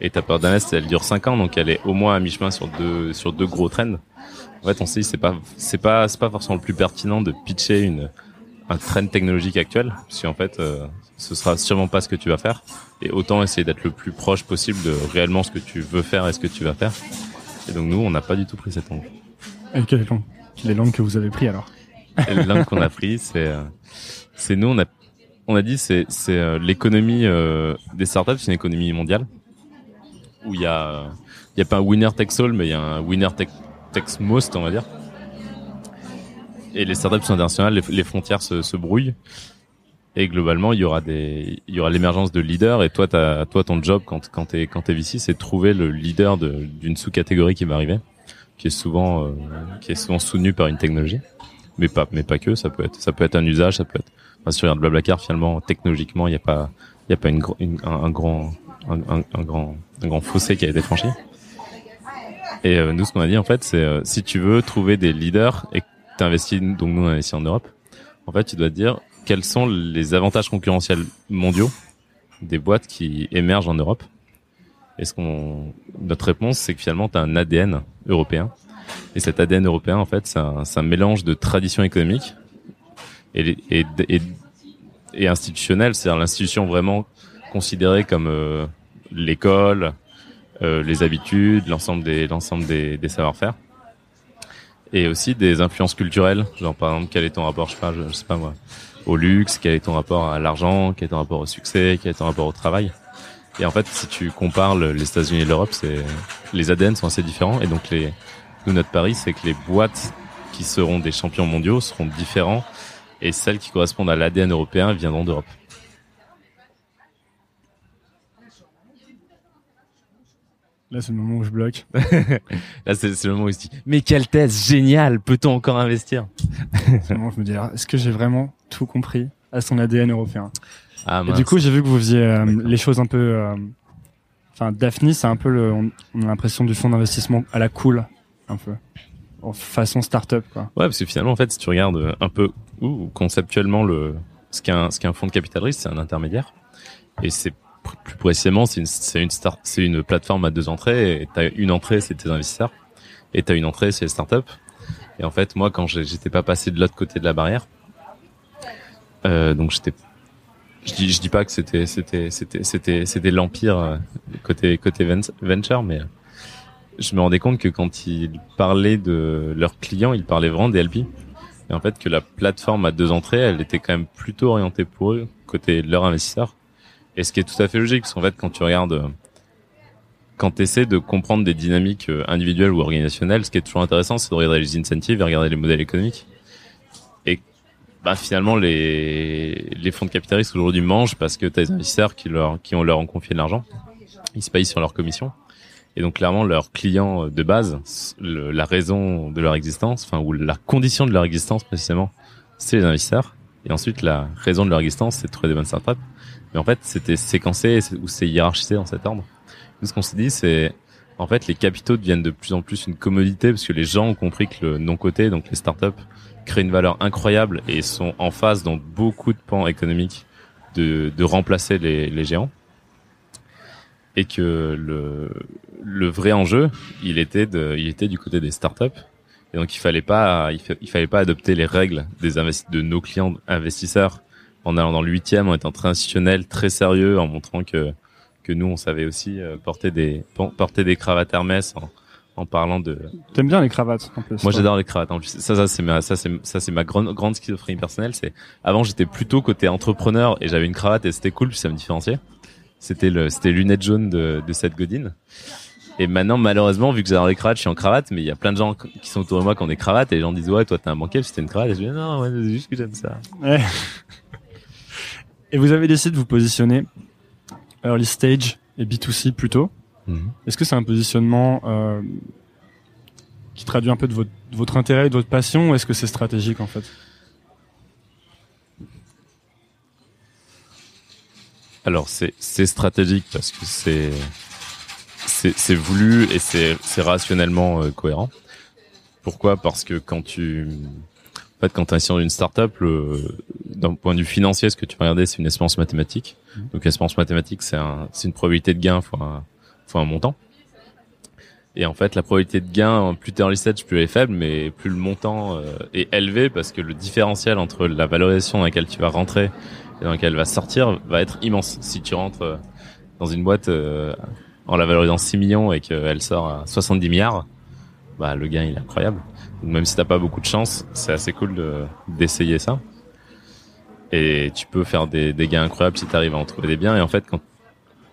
Et ta période d'invest, elle dure 5 ans, donc elle est au moins à mi-chemin sur deux, sur deux gros trends. En fait, on s'est dit, c'est pas, c'est pas, c'est pas forcément le plus pertinent de pitcher une, un trend technologique actuel, parce qu'en fait, euh, ce sera sûrement pas ce que tu vas faire. Et autant essayer d'être le plus proche possible de réellement ce que tu veux faire et ce que tu vas faire. Et donc nous, on n'a pas du tout pris cet angle. Et quelle langue Les langues que vous avez pris alors? Et l'angle qu'on a pris, c'est, euh, c'est nous, on a, on a dit, c'est, c'est euh, l'économie euh, des startups, c'est une économie mondiale où il y a, il y a pas un winner takes all, mais il y a un winner take- most, on va dire. Et les startups sont internationales, les, frontières se, se brouillent. Et globalement, il y aura des, il y aura l'émergence de leaders. Et toi, t'as, toi, ton job quand, quand t'es, quand t'es VC, c'est de trouver le leader de- d'une sous-catégorie qui va arriver, qui est souvent, euh, qui est souvent soutenu par une technologie. Mais pas, mais pas que. Ça peut être, ça peut être un usage, ça peut être. Enfin, regardes Blablacar, finalement, technologiquement, il n'y a pas, il y a pas une, un, grand, un grand, un grand fossé qui a été franchi. Et euh, nous, ce qu'on a dit, en fait, c'est euh, si tu veux trouver des leaders et que tu investis, donc nous, on investit en Europe, en fait, tu dois te dire quels sont les avantages concurrentiels mondiaux des boîtes qui émergent en Europe. Et ce qu'on, notre réponse, c'est que finalement, tu as un ADN européen. Et cet ADN européen, en fait, c'est un, mélange de traditions économiques et, et, institutionnelles, c'est-à-dire l'institution vraiment considérée comme euh, l'école, euh, les habitudes, l'ensemble des l'ensemble des, des savoir-faire, et aussi des influences culturelles, genre par exemple quel est ton rapport, je sais pas, je, sais pas moi, au luxe, quel est ton rapport à l'argent, quel est ton rapport au succès, quel est ton rapport au travail. Et en fait, si tu compares le- les États-Unis et l'Europe, c'est les ADN sont assez différents, et donc les nous notre pari, c'est que les boîtes qui seront des champions mondiaux seront différents, et celles qui correspondent à l'ADN européen viendront d'Europe. Là, c'est le moment où je bloque. *laughs* Là, c'est le moment où il se dit, mais quelle thèse géniale, peut-on encore investir? C'est le moment où je me dis, est-ce que j'ai vraiment tout compris à son ADN européen? Ah, Et du coup, j'ai vu que vous faisiez euh, les choses un peu... Euh, enfin, Daphne, c'est un peu le... On a l'impression du fonds d'investissement à la cool, un peu. En façon start-up, quoi. Ouais, parce que finalement, en fait, si tu regardes un peu ou conceptuellement le ce qu'est un, ce qu'un fonds de capital risque, c'est un intermédiaire. Et c'est plus précisément, c'est une, plateforme à deux entrées. T'as une entrée, c'est tes investisseurs, et t'as une entrée, c'est les startups. Et en fait, moi, quand j'étais pas passé de l'autre côté de la barrière, euh, donc je dis, dis pas que c'était, l'empire euh, côté venture, mais je me rendais compte que quand ils parlaient de leurs clients, ils parlaient vraiment des LP. Et en fait, que la plateforme à deux entrées, elle était quand même plutôt orientée pour eux côté de leurs investisseurs et ce qui est tout à fait logique, parce qu'en fait, quand tu regardes, euh, quand tu essaies de comprendre des dynamiques euh, individuelles ou organisationnelles, ce qui est toujours intéressant, c'est de regarder les incentives et regarder les modèles économiques. Et bah, finalement, les, les fonds de capitalistes aujourd'hui mangent parce que tu as des investisseurs qui, leur, qui ont leur ont confié de l'argent. Ils se payent sur leur commission. Et donc clairement, leurs clients de base, la raison de leur existence, enfin ou la condition de leur existence précisément, c'est les investisseurs. Et ensuite, la raison de leur existence, c'est de trouver des bonnes startups. Mais en fait, c'était séquencé ou c'est hiérarchisé dans cet ordre. Nous, ce qu'on s'est dit, c'est en fait les capitaux deviennent de plus en plus une commodité parce que les gens ont compris que le non-côté, donc les startups, créent une valeur incroyable et sont en phase dans beaucoup de pans économiques de, de remplacer les, les géants. Et que le, le vrai enjeu, il était de, il était du côté des startups. Et donc il fallait pas, il, fallait pas adopter les règles des de nos clients investisseurs en allant dans le huitième, en étant très institutionnel, très sérieux, en montrant que que nous on savait aussi euh, porter des porter des cravates Hermès en, en parlant de. T'aimes bien les cravates en plus. Moi j'adore les cravates. En plus, ça ça c'est ma ça c'est ça c'est ma grande grande schizophrénie personnelle. C'est avant j'étais plutôt côté entrepreneur et j'avais une cravate et c'était cool puis ça me différenciait. C'était le c'était lunettes jaunes de de Seth Godin. Et maintenant, malheureusement, vu que j'adore les cravates, je suis en cravate, mais il y a plein de gens qui sont autour de moi qui ont des cravates et les gens disent ouais, toi t'es un banquier, c'était une cravate. Et je dis non, ouais, c'est juste que j'aime ça. Ouais. *laughs* Et vous avez décidé de vous positionner early stage et B2C plutôt. Mhm. Est-ce que c'est un positionnement euh, qui traduit un peu de votre, votre intérêt et de votre passion ou est-ce que c'est stratégique en fait? Alors c'est stratégique parce que c'est c'est voulu et c'est rationnellement euh, cohérent. Pourquoi? Parce que quand tu en fait, quand tu es sur une startup, d'un point de vue financier, ce que tu vas regarder, c'est une espérance mathématique. Mmh. Donc, l'espérance mathématique, c'est un, une probabilité de gain fois un, fois un montant. Et en fait, la probabilité de gain, plus t'es early stage, plus elle est faible, mais plus le montant euh, est élevé parce que le différentiel entre la valorisation dans laquelle tu vas rentrer et dans laquelle elle va sortir va être immense. Si tu rentres euh, dans une boîte euh, en la valorisant 6 millions et qu'elle sort à 70 milliards, bah le gain il est incroyable même si t'as pas beaucoup de chance, c'est assez cool de, d'essayer ça. Et tu peux faire des, gains incroyables si tu arrives à en trouver des biens. Et en fait, quand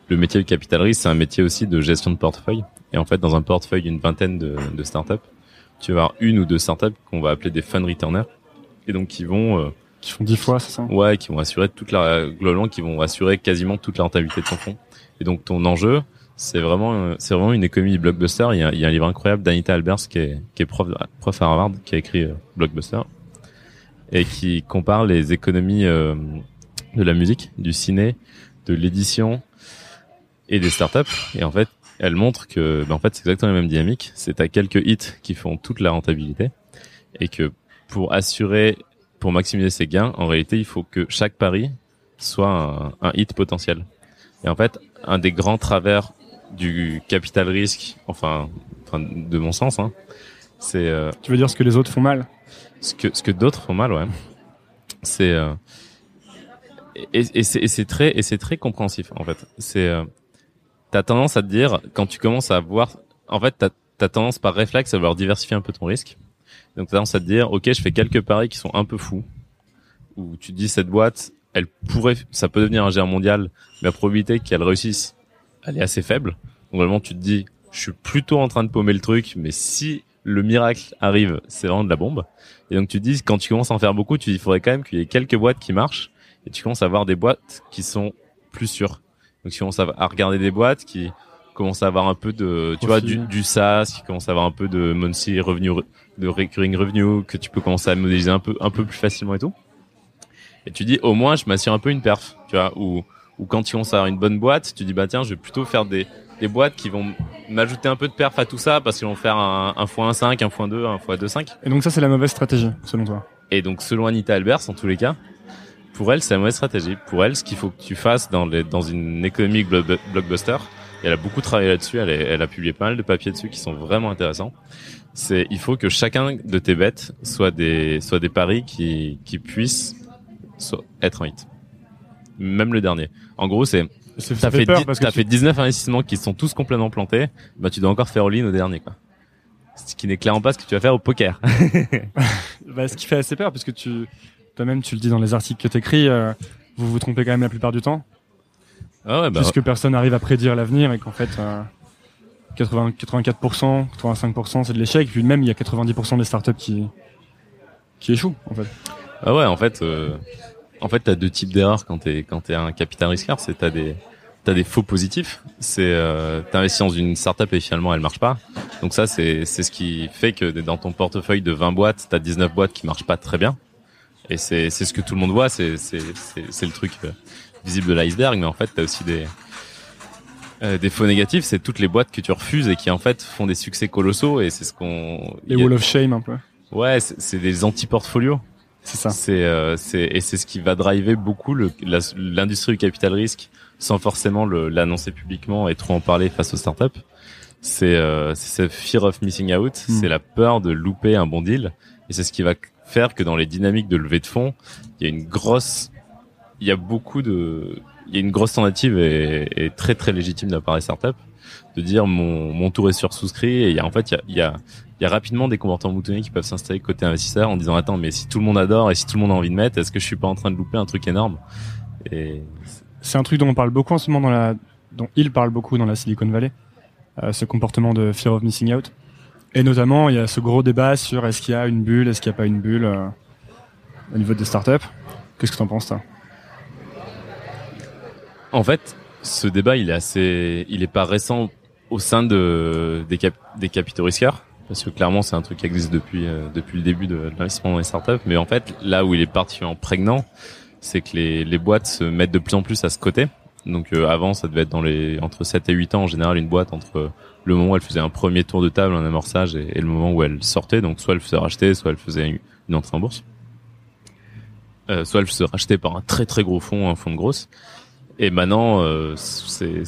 le métier de capital risque, c'est un métier aussi de gestion de portefeuille. Et en fait, dans un portefeuille d'une vingtaine de, de startups, tu vas avoir une ou deux startups qu'on va appeler des fund returners. Et donc, qui vont... Euh, qui font dix fois, c'est ça? Ouais, qui vont assurer toute la... Globalement, qui vont assurer quasiment toute la rentabilité de ton fonds. Et donc, ton enjeu, c'est vraiment euh, c'est vraiment une économie blockbuster. Il y a, il y a un livre incroyable d'Anita Albers qui est qui est prof prof à Harvard qui a écrit euh, Blockbuster et qui compare les économies euh, de la musique, du ciné, de l'édition et des startups. Et en fait, elle montre que ben en fait c'est exactement la même dynamique. C'est à quelques hits qui font toute la rentabilité et que pour assurer pour maximiser ses gains, en réalité, il faut que chaque pari soit un, hit potentiel. Et en fait, un des grands travers du capital risque, enfin, enfin de mon sens. Hein. C'est. Euh, tu veux dire ce que les autres font mal? Ce que ce que d'autres font mal, ouais. C'est euh, et, et c'est très et c'est très compréhensif en fait. C'est euh, t'as tendance à te dire quand tu commences à voir, en fait t'as as tendance par réflexe à vouloir diversifier un peu ton risque. Donc t'as tendance à te dire ok je fais quelques paris qui sont un peu fous où tu dis cette boîte elle pourrait ça peut devenir un géant mondial mais la probabilité qu'elle réussisse elle est assez faible. Normalement, tu te dis, je suis plutôt en train de paumer le truc, mais si le miracle arrive, c'est vraiment de la bombe. Et donc tu te dis, quand tu commences à en faire beaucoup, tu dis, il faudrait quand même qu'il y ait quelques boîtes qui marchent, et tu commences à voir des boîtes qui sont plus sûres. Donc tu commences à regarder des boîtes qui commencent à avoir un peu de, tu vois, du, du SaaS, qui commence à avoir un peu de monthly revenue, de recurring revenue, que tu peux commencer à modéliser un peu, un peu plus facilement et tout. Et tu dis, au moins, je m'assure un peu une perf, tu vois, ou, ou quand tu commences à avoir une bonne boîte, tu dis, bah tiens, je vais plutôt faire des, des boîtes qui vont m'ajouter un peu de perf à tout ça parce qu'ils vont faire un, un x1.5, un x2, un x2.5. Et donc ça, c'est la mauvaise stratégie, selon toi? Et donc, selon Anita Albers, en tous les cas, pour elle, c'est la mauvaise stratégie. Pour elle, ce qu'il faut que tu fasses dans, les, dans une économie blockbuster, et elle a beaucoup travaillé là-dessus, elle, elle, a publié pas mal de papiers dessus qui sont vraiment intéressants. C'est, il faut que chacun de tes bêtes soit des, soit des paris qui, qui puissent être en hit. Même le dernier. En gros, c'est, t'as fait, as fait 19 investissements qui sont tous complètement plantés, bah tu dois encore faire all-in au dernier, quoi. Ce qui n'est clairement pas ce que tu vas faire au poker. *laughs* bah, ce qui fait assez peur, parce que tu, toi-même, tu le dis dans les articles que t'écris, euh, vous vous trompez quand même la plupart du temps. Ah ouais, bah, puisque personne n'arrive à prédire l'avenir et qu'en fait, euh, 80, 84%, 85% c'est de l'échec. Puis même, il y a 90% des startups qui, qui échouent, en fait. Ah ouais, en fait, euh, en fait, t'as deux types d'erreurs quand t'es, quand t'es un capital risqueur. C'est t'as des, t'as des faux positifs. C'est, euh, t'investis dans une startup et finalement elle marche pas. Donc ça, c'est, c'est ce qui fait que dans ton portefeuille de 20 boîtes, t'as 19 boîtes qui marchent pas très bien. Et c'est, c'est ce que tout le monde voit. C'est, c'est, c'est, c'est le truc euh, visible de l'iceberg. Mais en fait, t'as aussi des, euh, des faux négatifs, c'est toutes les boîtes que tu refuses et qui en fait font des succès colossaux et c'est ce qu'on. Les wall of shame un peu. Ouais, c'est des anti-portfolios. C'est ça. C'est euh, c'est et c'est ce qui va driver beaucoup l'industrie du capital risque sans forcément l'annoncer publiquement et trop en parler face aux startups. C'est euh, c'est fear of missing out, hmm. c'est la peur de louper un bon deal et c'est ce qui va faire que dans les dynamiques de levée de fonds, il y a une grosse il y a beaucoup de il y a une grosse tentative et, très très légitime de la part des startups de dire mon, mon tour est sur souscrit et il y a en fait il y a, il y a, il y a rapidement des comportements moutonnés qui peuvent s'installer côté investisseur en disant attends mais si tout le monde adore et si tout le monde a envie de mettre est-ce que je suis pas en train de louper un truc énorme? Et c'est un truc dont on parle beaucoup en ce moment dans la dont il parle beaucoup dans la Silicon Valley euh, ce comportement de fear of missing out. Et notamment il y a ce gros débat sur est-ce qu'il y a une bulle est-ce qu'il n'y a pas une bulle euh, au niveau des startups. Qu'est-ce que tu en penses toi? En fait, ce débat, il est assez, il est pas récent au sein de des, des capitaux risqueurs, parce que clairement, c'est un truc qui existe depuis euh, depuis le début de, l'investissement dans les startups. Mais en fait, là où il est particulièrement prégnant, c'est que les, les boîtes se mettent de plus en plus à ce côté. Donc euh, avant, ça devait être dans les entre 7 et 8 ans en général une boîte entre le moment où elle faisait un premier tour de table en amorçage et, le moment où elle sortait. Donc soit elle faisait racheter, soit elle faisait une, entrée en bourse. Euh, soit elle se rachetait par un très très gros fonds, un fonds de grosse. Et maintenant, euh, c'est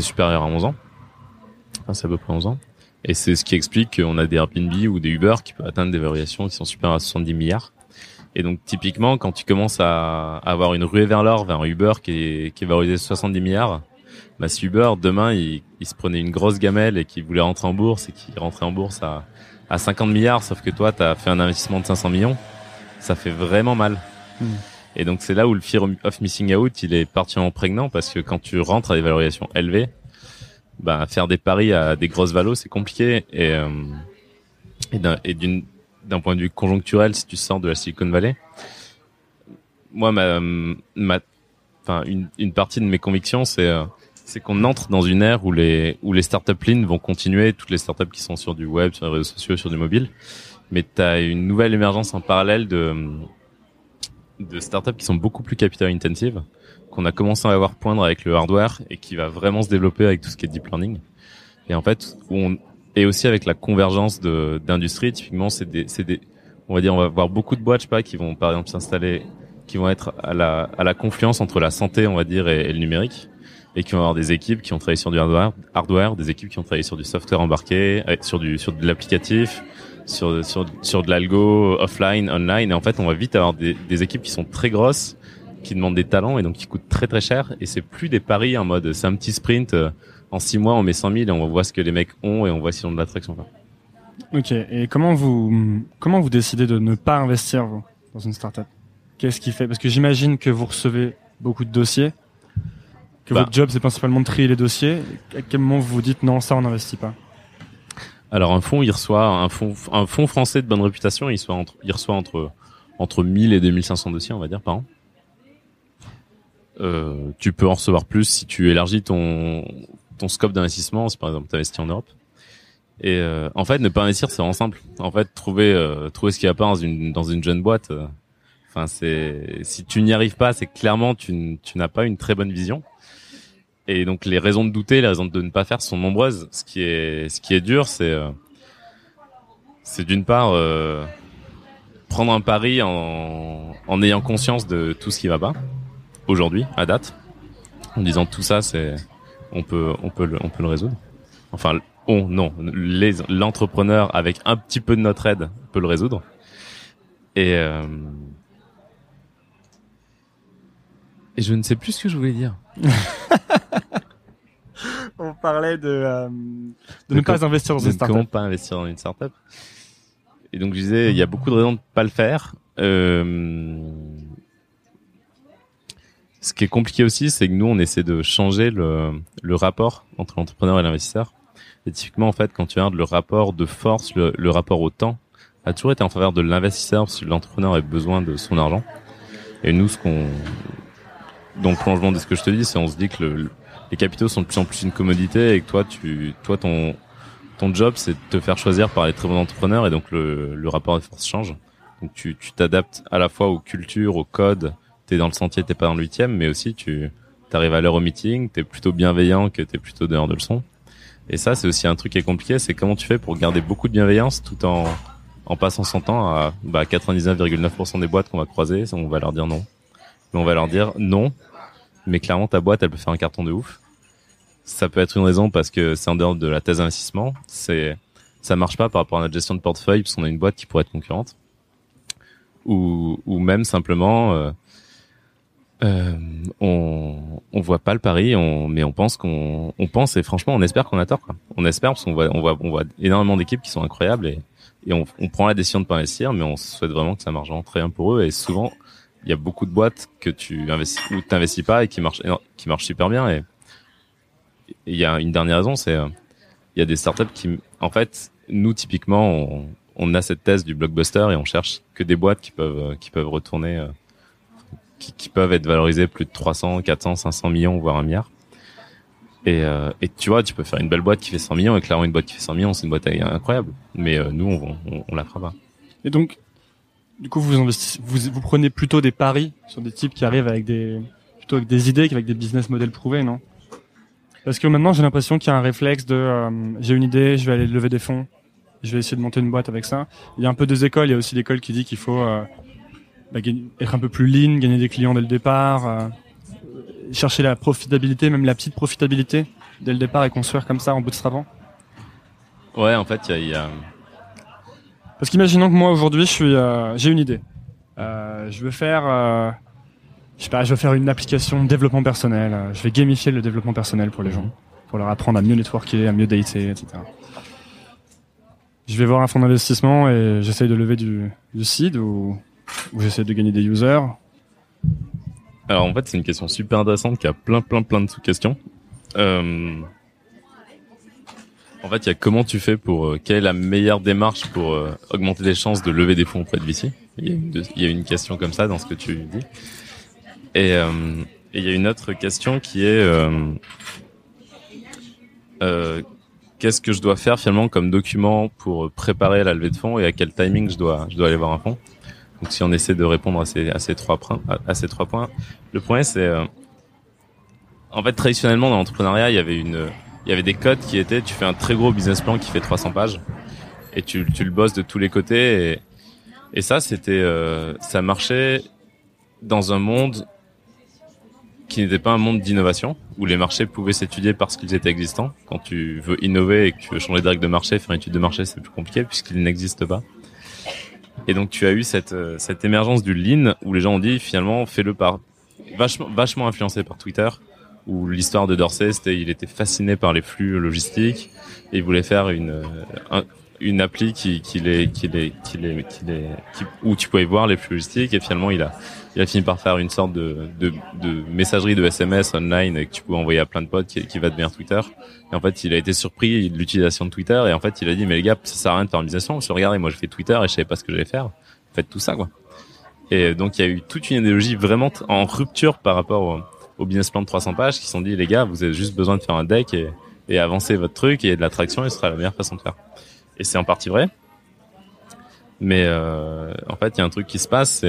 supérieur à 11 ans. Enfin, c'est à peu près 11 ans. Et c'est ce qui explique qu'on a des Airbnb ou des Uber qui peuvent atteindre des variations qui sont supérieures à 70 milliards. Et donc typiquement, quand tu commences à avoir une ruée vers l'or, vers un Uber qui est, qui est valorisé 70 milliards, bah si Uber demain il, il se prenait une grosse gamelle et qu'il voulait rentrer en bourse et qu'il rentrait en bourse à, à 50 milliards, sauf que toi tu as fait un investissement de 500 millions, ça fait vraiment mal. Hmm. Et donc c'est là où le fear of missing out, il est particulièrement prégnant parce que quand tu rentres à des valorisations élevées, bah, faire des paris à des grosses valos, c'est compliqué. Et, euh, d'un point de vue conjoncturel, si tu sors de la Silicon Valley, moi, ma, ma, une, partie de mes convictions, c'est euh, c'est qu'on entre dans une ère où les où les startup lean vont continuer, toutes les startups qui sont sur du web, sur les réseaux sociaux, sur du mobile, mais tu as une nouvelle émergence en parallèle de de startups qui sont beaucoup plus capital intensives, qu'on a commencé à avoir poindre avec le hardware et qui va vraiment se développer avec tout ce qui est deep learning. Et en fait, on et aussi avec la convergence de d'industrie, typiquement, c'est des, c'est des, on va dire, on va voir beaucoup de boîtes, je sais pas, qui vont par exemple s'installer, qui vont être à la à la confluence entre la santé, on va dire, et, le numérique, et qui vont avoir des équipes qui ont travaillé sur du hardware, hardware, des équipes qui ont travaillé sur du software embarqué, sur du sur de l'applicatif, sur, sur, sur de l'algo offline, online. Et en fait, on va vite avoir des, des équipes qui sont très grosses, qui demandent des talents et donc qui coûtent très très cher. Et c'est plus des paris en mode c'est un petit sprint. Euh, en six mois, on met 100 000 et on voit ce que les mecs ont et on voit s'ils ont de l'attraction. Ok. Et comment vous comment vous décidez de ne pas investir vous dans une startup? Qu'est-ce qui fait? Parce que j'imagine que vous recevez beaucoup de dossiers, que bah. votre job c'est principalement de trier les dossiers. À quel moment vous vous dites non, ça on n'investit pas? Alors un fonds, il reçoit un fonds, un fonds français de bonne réputation, il reçoit entre, il reçoit entre entre 1000 et 2500 dossiers, on va dire par an. Euh, tu peux en recevoir plus si tu élargis ton ton scope d'investissement, si par exemple tu en Europe. Et euh, en fait, ne pas investir, c'est vraiment simple. En fait, trouver euh, trouver ce qu'il y a pas dans une dans une jeune boîte. euh, Enfin, c'est si tu n'y arrives pas, c'est clairement tu, tu n'as pas une très bonne vision. Et donc les raisons de douter, les raisons de ne pas faire sont nombreuses. Ce qui est ce qui est dur, c'est euh, c'est d'une part prendre un pari en en ayant conscience de tout ce qui va pas aujourd'hui à date, en disant tout ça, c'est on peut on peut le, on peut le résoudre. Enfin, on non, les l'entrepreneur avec un petit peu de notre aide peut le résoudre. Et euh, et je ne sais plus ce que je voulais dire. *laughs* On parlait de, euh, de De ne pas investir dans une startup. Comment pas investir dans une startup Et donc je disais, il y a beaucoup de raisons de pas le faire. Euh, ce qui est compliqué aussi, c'est que nous, on essaie de changer le, rapport entre l'entrepreneur et l'investisseur. Et typiquement, en fait, quand tu regardes le rapport de force, le, rapport au temps, a toujours été en faveur de l'investisseur parce que l'entrepreneur a besoin de son argent. Et nous, ce qu'on, dans le prolongement de ce que je te dis, c'est on se dit que le- les capitaux sont de plus en plus une commodité et que toi, toi, ton, ton job, c'est de te faire choisir par les très bons entrepreneurs et donc le, le rapport de force change. Donc tu tu t'adaptes à la fois aux cultures, au code. T'es dans le sentier, t'es pas dans le huitième, mais aussi tu t'arrives à l'heure au meeting, t'es plutôt bienveillant que t'es plutôt dehors de leçon. Et ça, c'est aussi un truc qui est compliqué, c'est comment tu fais pour garder beaucoup de bienveillance tout en en passant son temps à bah, 99,9% des boîtes qu'on va croiser, on va leur dire non. Mais on va leur dire non, mais clairement ta boîte, elle peut faire un carton de ouf. Ça peut être une raison parce que c'est en dehors de la thèse d'investissement. C'est, ça marche pas par rapport à notre gestion de portefeuille parce qu'on a une boîte qui pourrait être concurrente. Ou, ou même simplement, euh, euh, on, on voit pas le pari, on, mais on pense qu'on, on pense et franchement, on espère qu'on a tort. Quoi. On espère parce qu'on voit, on voit, on voit énormément d'équipes qui sont incroyables et, et on, on prend la décision de pas investir, mais on souhaite vraiment que ça marche vraiment très bien pour eux. Et souvent, il y a beaucoup de boîtes que tu investis ou t'investis pas et qui marchent, qui marchent super bien. Et il y a une dernière raison, c'est euh, il y a des startups qui, en fait, nous typiquement, on, on a cette thèse du blockbuster et on cherche que des boîtes qui peuvent euh, qui peuvent retourner, euh, qui, peuvent être valorisées plus de 300, 400, 500 millions, voire un milliard. Et, euh, et tu vois, tu peux faire une belle boîte qui fait 100 millions et clairement une boîte qui fait 100 millions, c'est une boîte incroyable. Mais euh, nous, on, on, la fera pas. Et donc, du coup, vous prenez plutôt des paris sur des types qui arrivent avec des, plutôt avec des idées qu'avec des business models prouvés, non? Parce que maintenant, j'ai l'impression qu'il y a un réflexe de, euh, j'ai une idée, je vais aller lever des fonds, je vais essayer de monter une boîte avec ça. Il y a un peu deux écoles. Il y a aussi l'école qui dit qu'il faut bah, être un peu plus lean, gagner des clients dès le départ, euh, chercher la profitabilité, même la petite profitabilité dès le départ et construire comme ça en bootstrapant. Ouais, en fait, il y y a- Parce qu'imaginons que moi aujourd'hui, je suis, euh, j'ai une idée. Euh, je veux faire, euh, je sais pas, je veux faire une application de développement personnel. euh, Je vais gamifier le développement personnel pour les gens, pour leur apprendre à mieux networker, à mieux dater, etc. Je vais voir un fonds d'investissement et j'essaye de lever du, du seed ou, ou j'essaie de gagner des users. Alors en fait, c'est une question super intéressante qui a plein, plein, plein de sous-questions. Euh, En fait, il y a comment tu fais pour euh, quelle est la meilleure démarche pour euh, augmenter les chances de lever des fonds auprès de VC Il y a une, question comme ça dans ce que tu dis. Et il y a une autre question qui est qu'est-ce que je dois faire finalement comme document pour préparer la levée de fonds et à quel timing je dois je dois aller voir un fonds? Donc si on essaie de répondre à ces trois points à, ces trois points, le point c'est euh, en fait traditionnellement dans l'entrepreneuriat il y avait une il y avait des codes qui étaient tu fais un très gros business plan qui fait 300 pages et tu tu le bosses de tous les côtés et et ça c'était euh, ça marchait dans un monde qui n'était pas un monde d'innovation où les marchés pouvaient s'étudier parce qu'ils étaient existants. Quand tu veux innover et que tu veux changer de règle de marché, faire une étude de marché, c'est plus compliqué puisqu'il n'existe pas. Et donc tu as eu cette euh, cette émergence du lean où les gens ont dit finalement fais-le par vachement vachement influencé par Twitter où l'histoire de Dorsey c'était il était fasciné par les flux logistiques et il voulait faire une euh, un- une appli qui qui les qui les qui les qui les où tu pouvais voir les flux logistiques et finalement il a il a fini par faire une sorte de, de, de messagerie de SMS online que tu pouvais envoyer à plein de potes qui, va devenir Twitter. Et en fait, il a été surpris de l'utilisation de Twitter et en fait, il a dit, mais les gars, ça sert à rien de faire une business plan parce regardez, moi, je fais Twitter et je savais pas ce que j'allais faire. Faites tout ça, quoi. Et donc, il y a eu toute une idéologie vraiment en rupture par rapport au, business plan de 300 pages qui sont dit, les gars, vous avez juste besoin de faire un deck et, et avancer votre truc et de l'attraction et ce sera la meilleure façon de faire. Et c'est en partie vrai. Mais euh, en fait, il y a un truc qui se passe,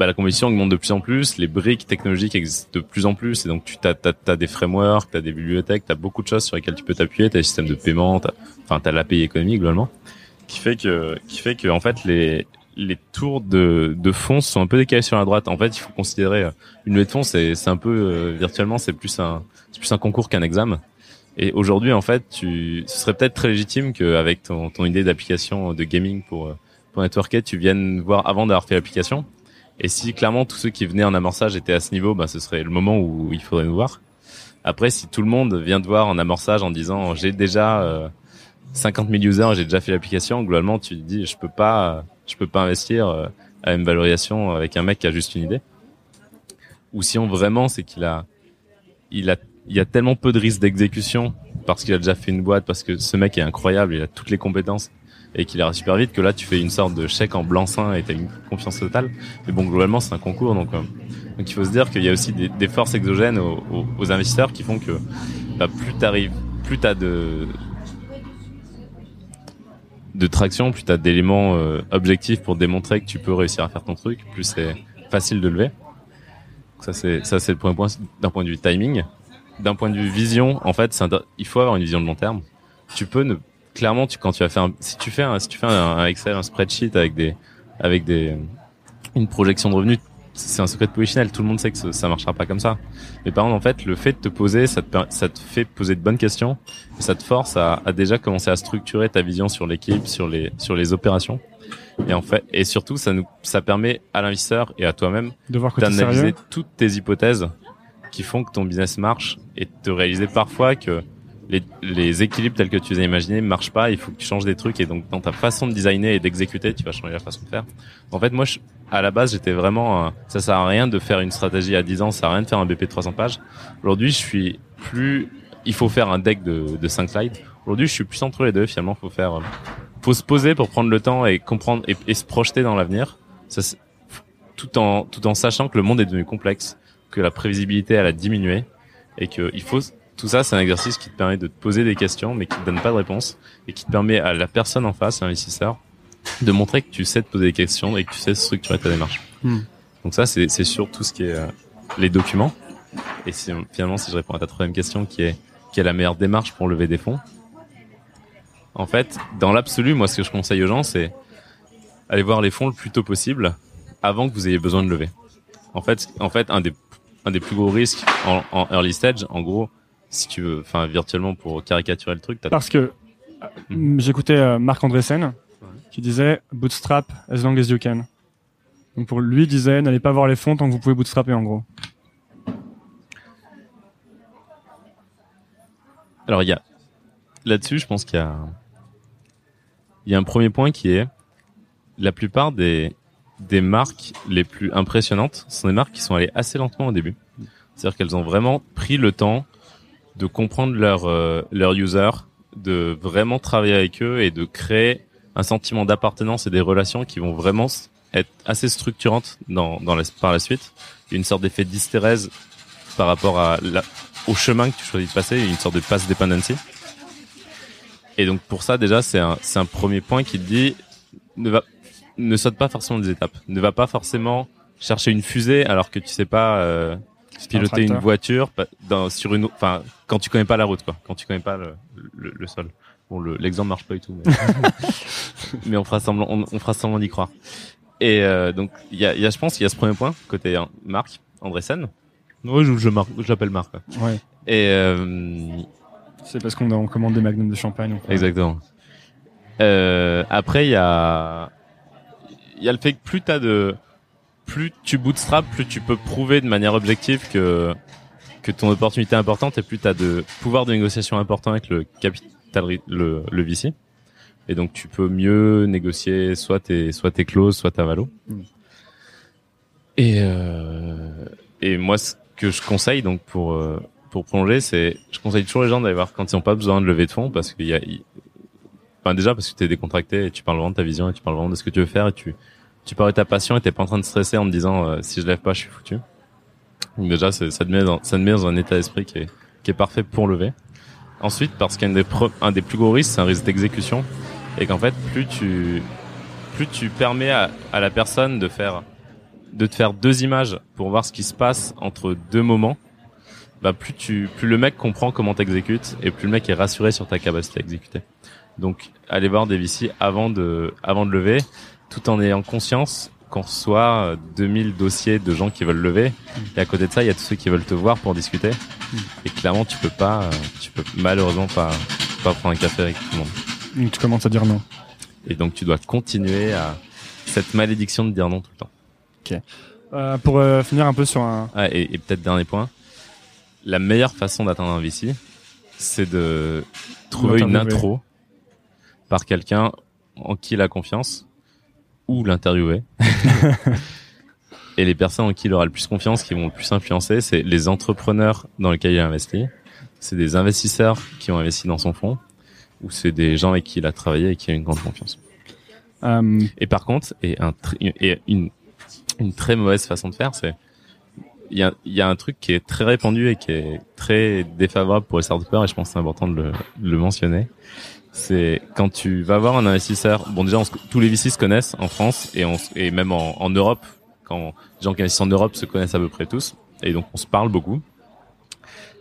bah, la compétition augmente de plus en plus, les briques technologiques existent de plus en plus, et donc tu as, as, des frameworks, tu as des bibliothèques, tu as beaucoup de choses sur lesquelles tu peux t'appuyer, tu as des systèmes de paiement, enfin tu as l'API économique globalement, qui fait que qui fait que en fait les les tours de, de fonds sont un peu décalés sur la droite. En fait, il faut considérer euh, une levée de fonds, c'est c'est un peu euh, virtuellement, c'est plus un c'est plus un concours qu'un examen. Et aujourd'hui, en fait, tu, ce serait peut-être très légitime qu'avec ton, ton idée d'application de gaming pour, euh, pour networker, tu viennes voir avant d'avoir fait l'application. Et si clairement tous ceux qui venaient en amorçage étaient à ce niveau, bah, ce serait le moment où il faudrait nous voir. Après, si tout le monde vient te voir en amorçage en disant j'ai déjà euh, 50 000 users, j'ai déjà fait l'application, globalement tu te dis je peux pas, je peux pas investir euh, à une valorisation avec un mec qui a juste une idée. Ou si on vraiment c'est qu'il a, il a il y a tellement peu de risques d'exécution parce qu'il a déjà fait une boîte, parce que ce mec est incroyable, il a toutes les compétences et qu'il ira super vite que là tu fais une sorte de chèque en blanc-seing et t'as une confiance totale. Mais bon, globalement c'est un concours, donc, euh, il faut se dire qu'il y a aussi des, forces exogènes aux, investisseurs qui font que bah, plus t'arrives, plus t'as de de traction, plus t'as d'éléments euh, objectifs pour démontrer que tu peux réussir à faire ton truc, plus c'est facile de lever. Donc ça c'est ça c'est le point d'un point de vue timing d'un point de vue vision, en fait, il faut avoir une vision de long terme. Tu peux ne, clairement, tu, quand tu vas faire, si tu fais, un, si tu fais un, Excel, un spreadsheet avec des, avec des, une projection de revenus, c'est un secret de positionnel. Tout le monde sait que ça marchera pas comme ça. Mais par contre, en fait, le fait de te poser, ça te, ça te fait poser de bonnes questions, et ça te force à, à déjà commencer à structurer ta vision sur l'équipe, sur les, sur les opérations. Et en fait, et surtout, ça nous, ça permet à l'investisseur et à toi-même d'analyser toutes tes hypothèses qui font que ton business marche et de réaliser parfois que les, les, équilibres tels que tu les as imaginés marchent pas, il faut que tu changes des trucs et donc dans ta façon de designer et d'exécuter, tu vas changer la façon de faire. En fait, moi, je, à la base, j'étais vraiment, ça sert à rien de faire une stratégie à 10 ans, ça sert à rien de faire un BP de 300 pages. Aujourd'hui, je suis plus, il faut faire un deck de, de 5 slides. Aujourd'hui, je suis plus entre les deux, finalement, faut faire, faut se poser pour prendre le temps et comprendre et, et se projeter dans l'avenir. tout en, tout en sachant que le monde est devenu complexe que la prévisibilité elle a diminué et que il faut tout ça c'est un exercice qui te permet de te poser des questions mais qui te donne pas de réponse et qui te permet à la personne en face, l'investisseur, de montrer que tu sais te poser des questions et que tu sais structurer ta démarche. Hmm. Donc ça c'est c'est sur tout ce qui est euh, les documents et si, finalement si je réponds à ta troisième question qui est quelle est la meilleure démarche pour lever des fonds En fait, dans l'absolu, moi ce que je conseille aux gens c'est aller voir les fonds le plus tôt possible avant que vous ayez besoin de lever. En fait, en fait, un des un des plus gros risques en, en early stage, en gros, si tu veux, enfin virtuellement pour caricaturer le truc. Parce que hmm. j'écoutais euh, Marc Andreessen qui disait bootstrap as long as you can. Donc pour lui, il disait n'allez pas voir les fonds tant que vous pouvez bootstrapper en gros. Alors il y a là-dessus, je pense qu'il y a il y a un premier point qui est la plupart des des marques les plus impressionnantes sont des marques qui sont allées assez lentement au début. C'est-à-dire qu'elles ont vraiment pris le temps de comprendre leur euh, leur user, de vraiment travailler avec eux et de créer un sentiment d'appartenance et des relations qui vont vraiment être assez structurantes dans, dans par la suite. Une sorte d'effet d'hystérèse par rapport à la, au chemin que tu choisis de passer, une sorte de pass dependency. Et donc pour ça déjà c'est un c'est un premier point qui te dit ne va ne saute pas forcément des étapes. Ne va pas forcément chercher une fusée alors que tu sais pas euh, piloter une voiture dans, sur une, enfin quand tu connais pas la route quoi, quand tu connais pas le, le, sol. Bon, l'exemple marche pas du tout, mais, *laughs* mais on fera semblant, on, fera semblant d'y croire. Et euh, donc il y a, y a, je pense, il y a ce premier point côté hein, Marc Andreessen. Oui, je, je, je l'appelle Marc. Ouais. Et euh, c'est parce qu'on commande des magnums de champagne. Exactement. Euh, après, il y a il y a le fait que plus t'as de, plus tu bootstrap, plus tu peux prouver de manière objective que que ton opportunité est importante et plus tu as de pouvoir de négociation important avec le capital le, le VC. Et donc tu peux mieux négocier soit tes soit tes clauses, soit ta valo. Mm. Et euh, et moi ce que je conseille donc pour euh, pour plonger, c'est je conseille toujours les gens d'aller voir quand ils n'ont pas besoin de lever de fonds parce qu'il y a Enfin, déjà parce que tu es décontracté et tu parles vraiment de ta vision et tu parles vraiment de ce que tu veux faire et tu tu parles de ta passion et t'es pas en train de stresser en te disant euh, si je lève pas je suis foutu. Donc déjà ça te met dans, ça te met dans un état d'esprit qui est qui est parfait pour lever. Ensuite, parce qu'un des, un des plus gros risques, c'est un risque d'exécution. Et qu'en fait, plus tu, plus tu permets à, à, la personne de faire, de te faire deux images pour voir ce qui se passe entre deux moments, bah plus tu, plus le mec comprend comment t'exécutes et plus le mec est rassuré sur ta capacité à exécuter. Donc, aller voir des VC avant de, avant de lever, tout en ayant conscience qu'on reçoit 2000 dossiers de gens qui veulent lever. Et à côté de ça, il y a tous ceux qui veulent te voir pour discuter. Et clairement, tu peux pas, tu peux malheureusement pas, pas prendre un café avec tout le monde. Donc tu commences à dire non. Et donc tu dois continuer à cette malédiction de dire non tout le temps. Ok. Euh, pour euh, finir un peu sur un. Ah, et, et peut-être dernier point. La meilleure façon d'atteindre un VC, c'est de trouver une intro par quelqu'un en qui il a confiance ou l'interviewer. *laughs* et les personnes en qui il aura le plus confiance, qui vont le plus influencer, c'est les entrepreneurs dans lesquels il a investi, c'est des investisseurs qui ont investi dans son fonds, ou c'est des gens avec qui il a travaillé et qui a une grande confiance. Euh, Et par contre, et, un et une, une très mauvaise façon de faire, c'est il y a, y a un truc qui est très répandu et qui est très défavorable pour les startups et je pense que c'est important de le, de le mentionner. C'est quand tu vas voir un investisseur. Bon, déjà, tous les VC se connaissent en France et, même en, Europe. Quand les gens qui investissent en Europe se connaissent à peu près tous et donc on se parle beaucoup.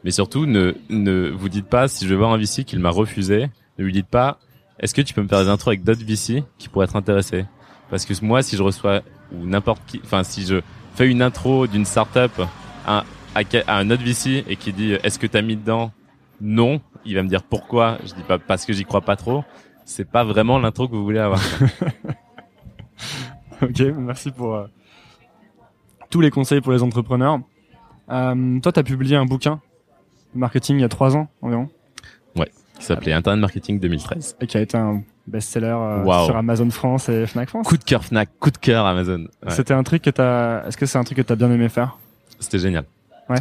Mais surtout, ne, vous dites pas si je vais voir un VC qu'il m'a refusé. Ne lui dites pas est-ce que tu peux me faire des intros avec d'autres VC qui pourraient être intéressés? Parce que moi, si je reçois ou n'importe qui, enfin si je fais une intro d'une startup à, à un autre VC et qui dit est-ce que t'as mis dedans? Non, il va me dire pourquoi. Je dis pas parce que j'y crois pas trop. C'est pas vraiment l'intro que vous voulez avoir. *laughs* ok, merci pour euh, tous les conseils pour les entrepreneurs. Euh, toi, tu as publié un bouquin de marketing il y a trois ans environ qui s'appelait Internet Marketing 2013. et qui a été un best-seller euh, Wow. sur Amazon France et Fnac France. Coup de cœur Fnac, coup de cœur Amazon. Ouais. C'était un truc que t'as. Est-ce que c'est un truc que t'as bien aimé faire? C'était génial. Ouais.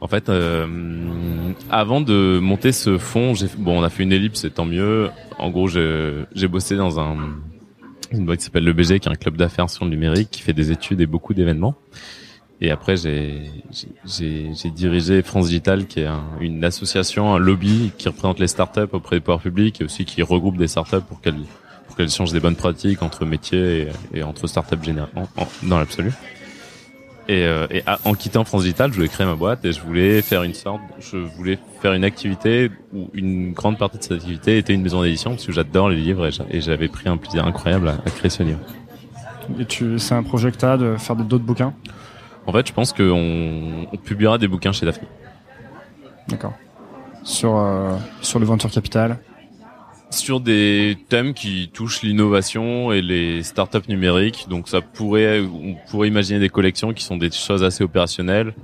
En fait, euh, avant de monter ce fond, bon, on a fait une ellipse, et tant mieux. En gros, j'ai bossé dans un une boîte qui s'appelle le BG, qui est un club d'affaires sur le numérique, qui fait des études et beaucoup d'événements. Et après, j'ai dirigé France Digital, qui est un- une association, un lobby qui représente les startups auprès des pouvoirs publics et aussi qui regroupe des startups pour qu'elles pour qu'elles échangent des bonnes pratiques entre métiers et, et entre startups général, en- en- dans l'absolu. Et, euh, et à- en quittant France Digital, je voulais créer ma boîte et je voulais faire une sorte, je voulais faire une activité où une grande partie de cette activité était une maison d'édition parce que j'adore les livres et j'a- et j'avais pris un plaisir incroyable à, à créer ce livre. Et tu, c'est un projet que t'as de faire d'autres bouquins? En fait, je pense qu'on on publiera des bouquins chez Daphne. D'accord. Sur euh, sur le venture capital? Sur des thèmes qui touchent l'innovation et les startups numériques. Donc ça pourrait, on pourrait imaginer des collections qui sont des choses assez opérationnelles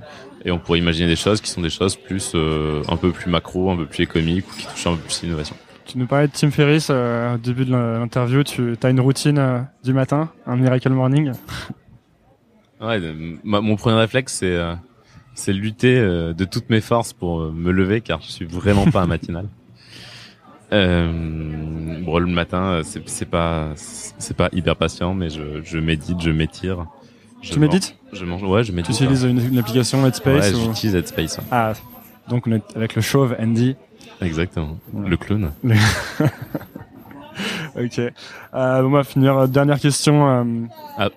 et on pourrait imaginer des choses qui sont des choses plus euh, un peu plus macro, un peu plus économiques ou qui touchent un peu plus l'innovation. Tu nous parlais de Tim Ferriss euh, au début de l'interview. Tu as une routine euh, du matin, un miracle morning? *laughs* Ouais, ma- mon premier réflexe c'est euh, c'est lutter euh, de toutes mes forces pour me lever car je suis vraiment pas un matinal. *laughs* Euh, bon, le matin, c'est c'est pas c'est pas hyper patient, mais je, je médite, je m'étire. Je tu médites Je mange, ouais, je Tu médite. utilises une, une application Headspace Ouais, ou... j'utilise Headspace. ouais. Ah, donc on est avec le chauve Andy. Exactement. Ouais. Le clown. *laughs* Ok. Euh, on va finir. Dernière question euh,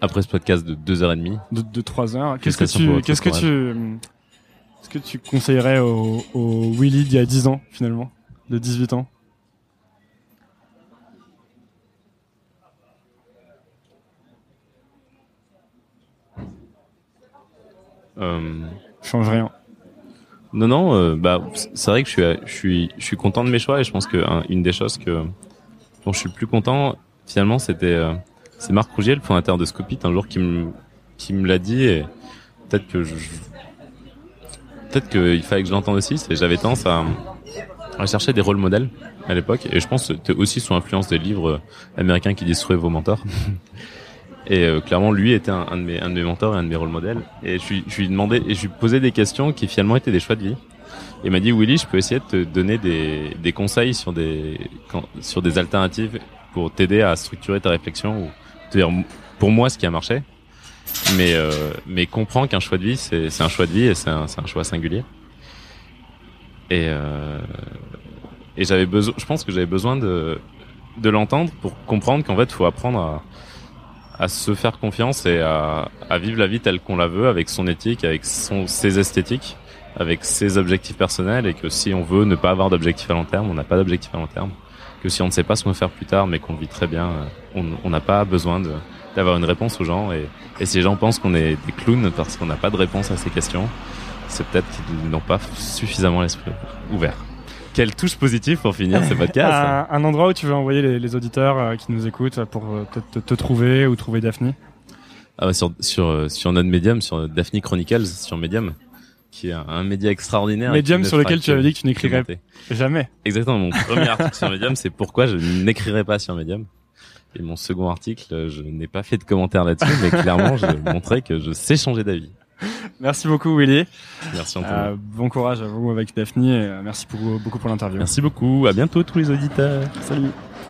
Après ce podcast de deux heures et demie, de, de 3 heures. Qu'est-ce que tu, qu'est-ce que tu, qu'est-ce que tu conseillerais au, au Willy d'il y a 10 ans finalement, de 18 ans? Change rien. non, non, euh, bah, c'est vrai que je suis, je suis, je suis content de mes choix et je pense que hein, des choses que dont je suis le plus content, finalement, c'était, euh, c'est Marc Rougier, le fondateur de Scopit, un jour qui me, qui me l'a dit et peut-être que je, peut-être qu'il fallait que je l'entende aussi. C'est, j'avais tendance à, à chercher des rôles modèles à l'époque et je pense que c'était aussi sous influence des livres américains qui détruisent vos mentors. *laughs* Et euh, clairement, lui était un, un de mes, un de mes mentors et un de mes rôles modèles. Et je lui, je lui demandais, et je lui posais des questions qui finalement étaient des choix de vie. Et il m'a dit, Willy, je peux essayer de te donner des, des conseils sur des, sur des alternatives pour t'aider à structurer ta réflexion ou te dire, pour moi, ce qui a marché. Mais, euh, mais comprends qu'un choix de vie, c'est, c'est un choix de vie et c'est un, c'est un choix singulier. Et, euh, et j'avais besoin, je pense que j'avais besoin de de l'entendre pour comprendre qu'en fait, faut apprendre à à se faire confiance et à, à vivre la vie telle qu'on la veut, avec son éthique, avec son, ses esthétiques, avec ses objectifs personnels, et que si on veut ne pas avoir d'objectif à long terme, on n'a pas d'objectif à long terme. Que si on ne sait pas ce qu'on veut faire plus tard, mais qu'on vit très bien, euh, on n'a pas besoin d'avoir une réponse aux gens. Et, et si les gens pensent qu'on est des clowns parce qu'on n'a pas de réponse à ces questions, c'est peut-être qu'ils n'ont pas suffisamment l'esprit ouvert. Quelle touche positive pour finir ce podcast. *laughs* un, un, endroit où tu veux envoyer les, les auditeurs euh, qui nous écoutent pour euh, te, te, trouver ou trouver Daphne? Ah bah sur, sur, euh, sur notre médium, sur Daphne Chronicles, sur Medium, qui est un, un média extraordinaire. Medium sur lequel tu avais dit que tu n'écrirais jamais. Exactement. Mon *laughs* premier article sur Medium, c'est pourquoi je n'écrirai pas sur Medium. Et mon second article, je n'ai pas fait de commentaire là-dessus, mais clairement, je *laughs* montrais que je sais changer d'avis. *laughs* Merci beaucoup Willy. Merci Antoine. Euh, bon courage à vous avec Daphne et merci beaucoup, beaucoup pour l'interview. Merci beaucoup. À bientôt tous les auditeurs. Salut.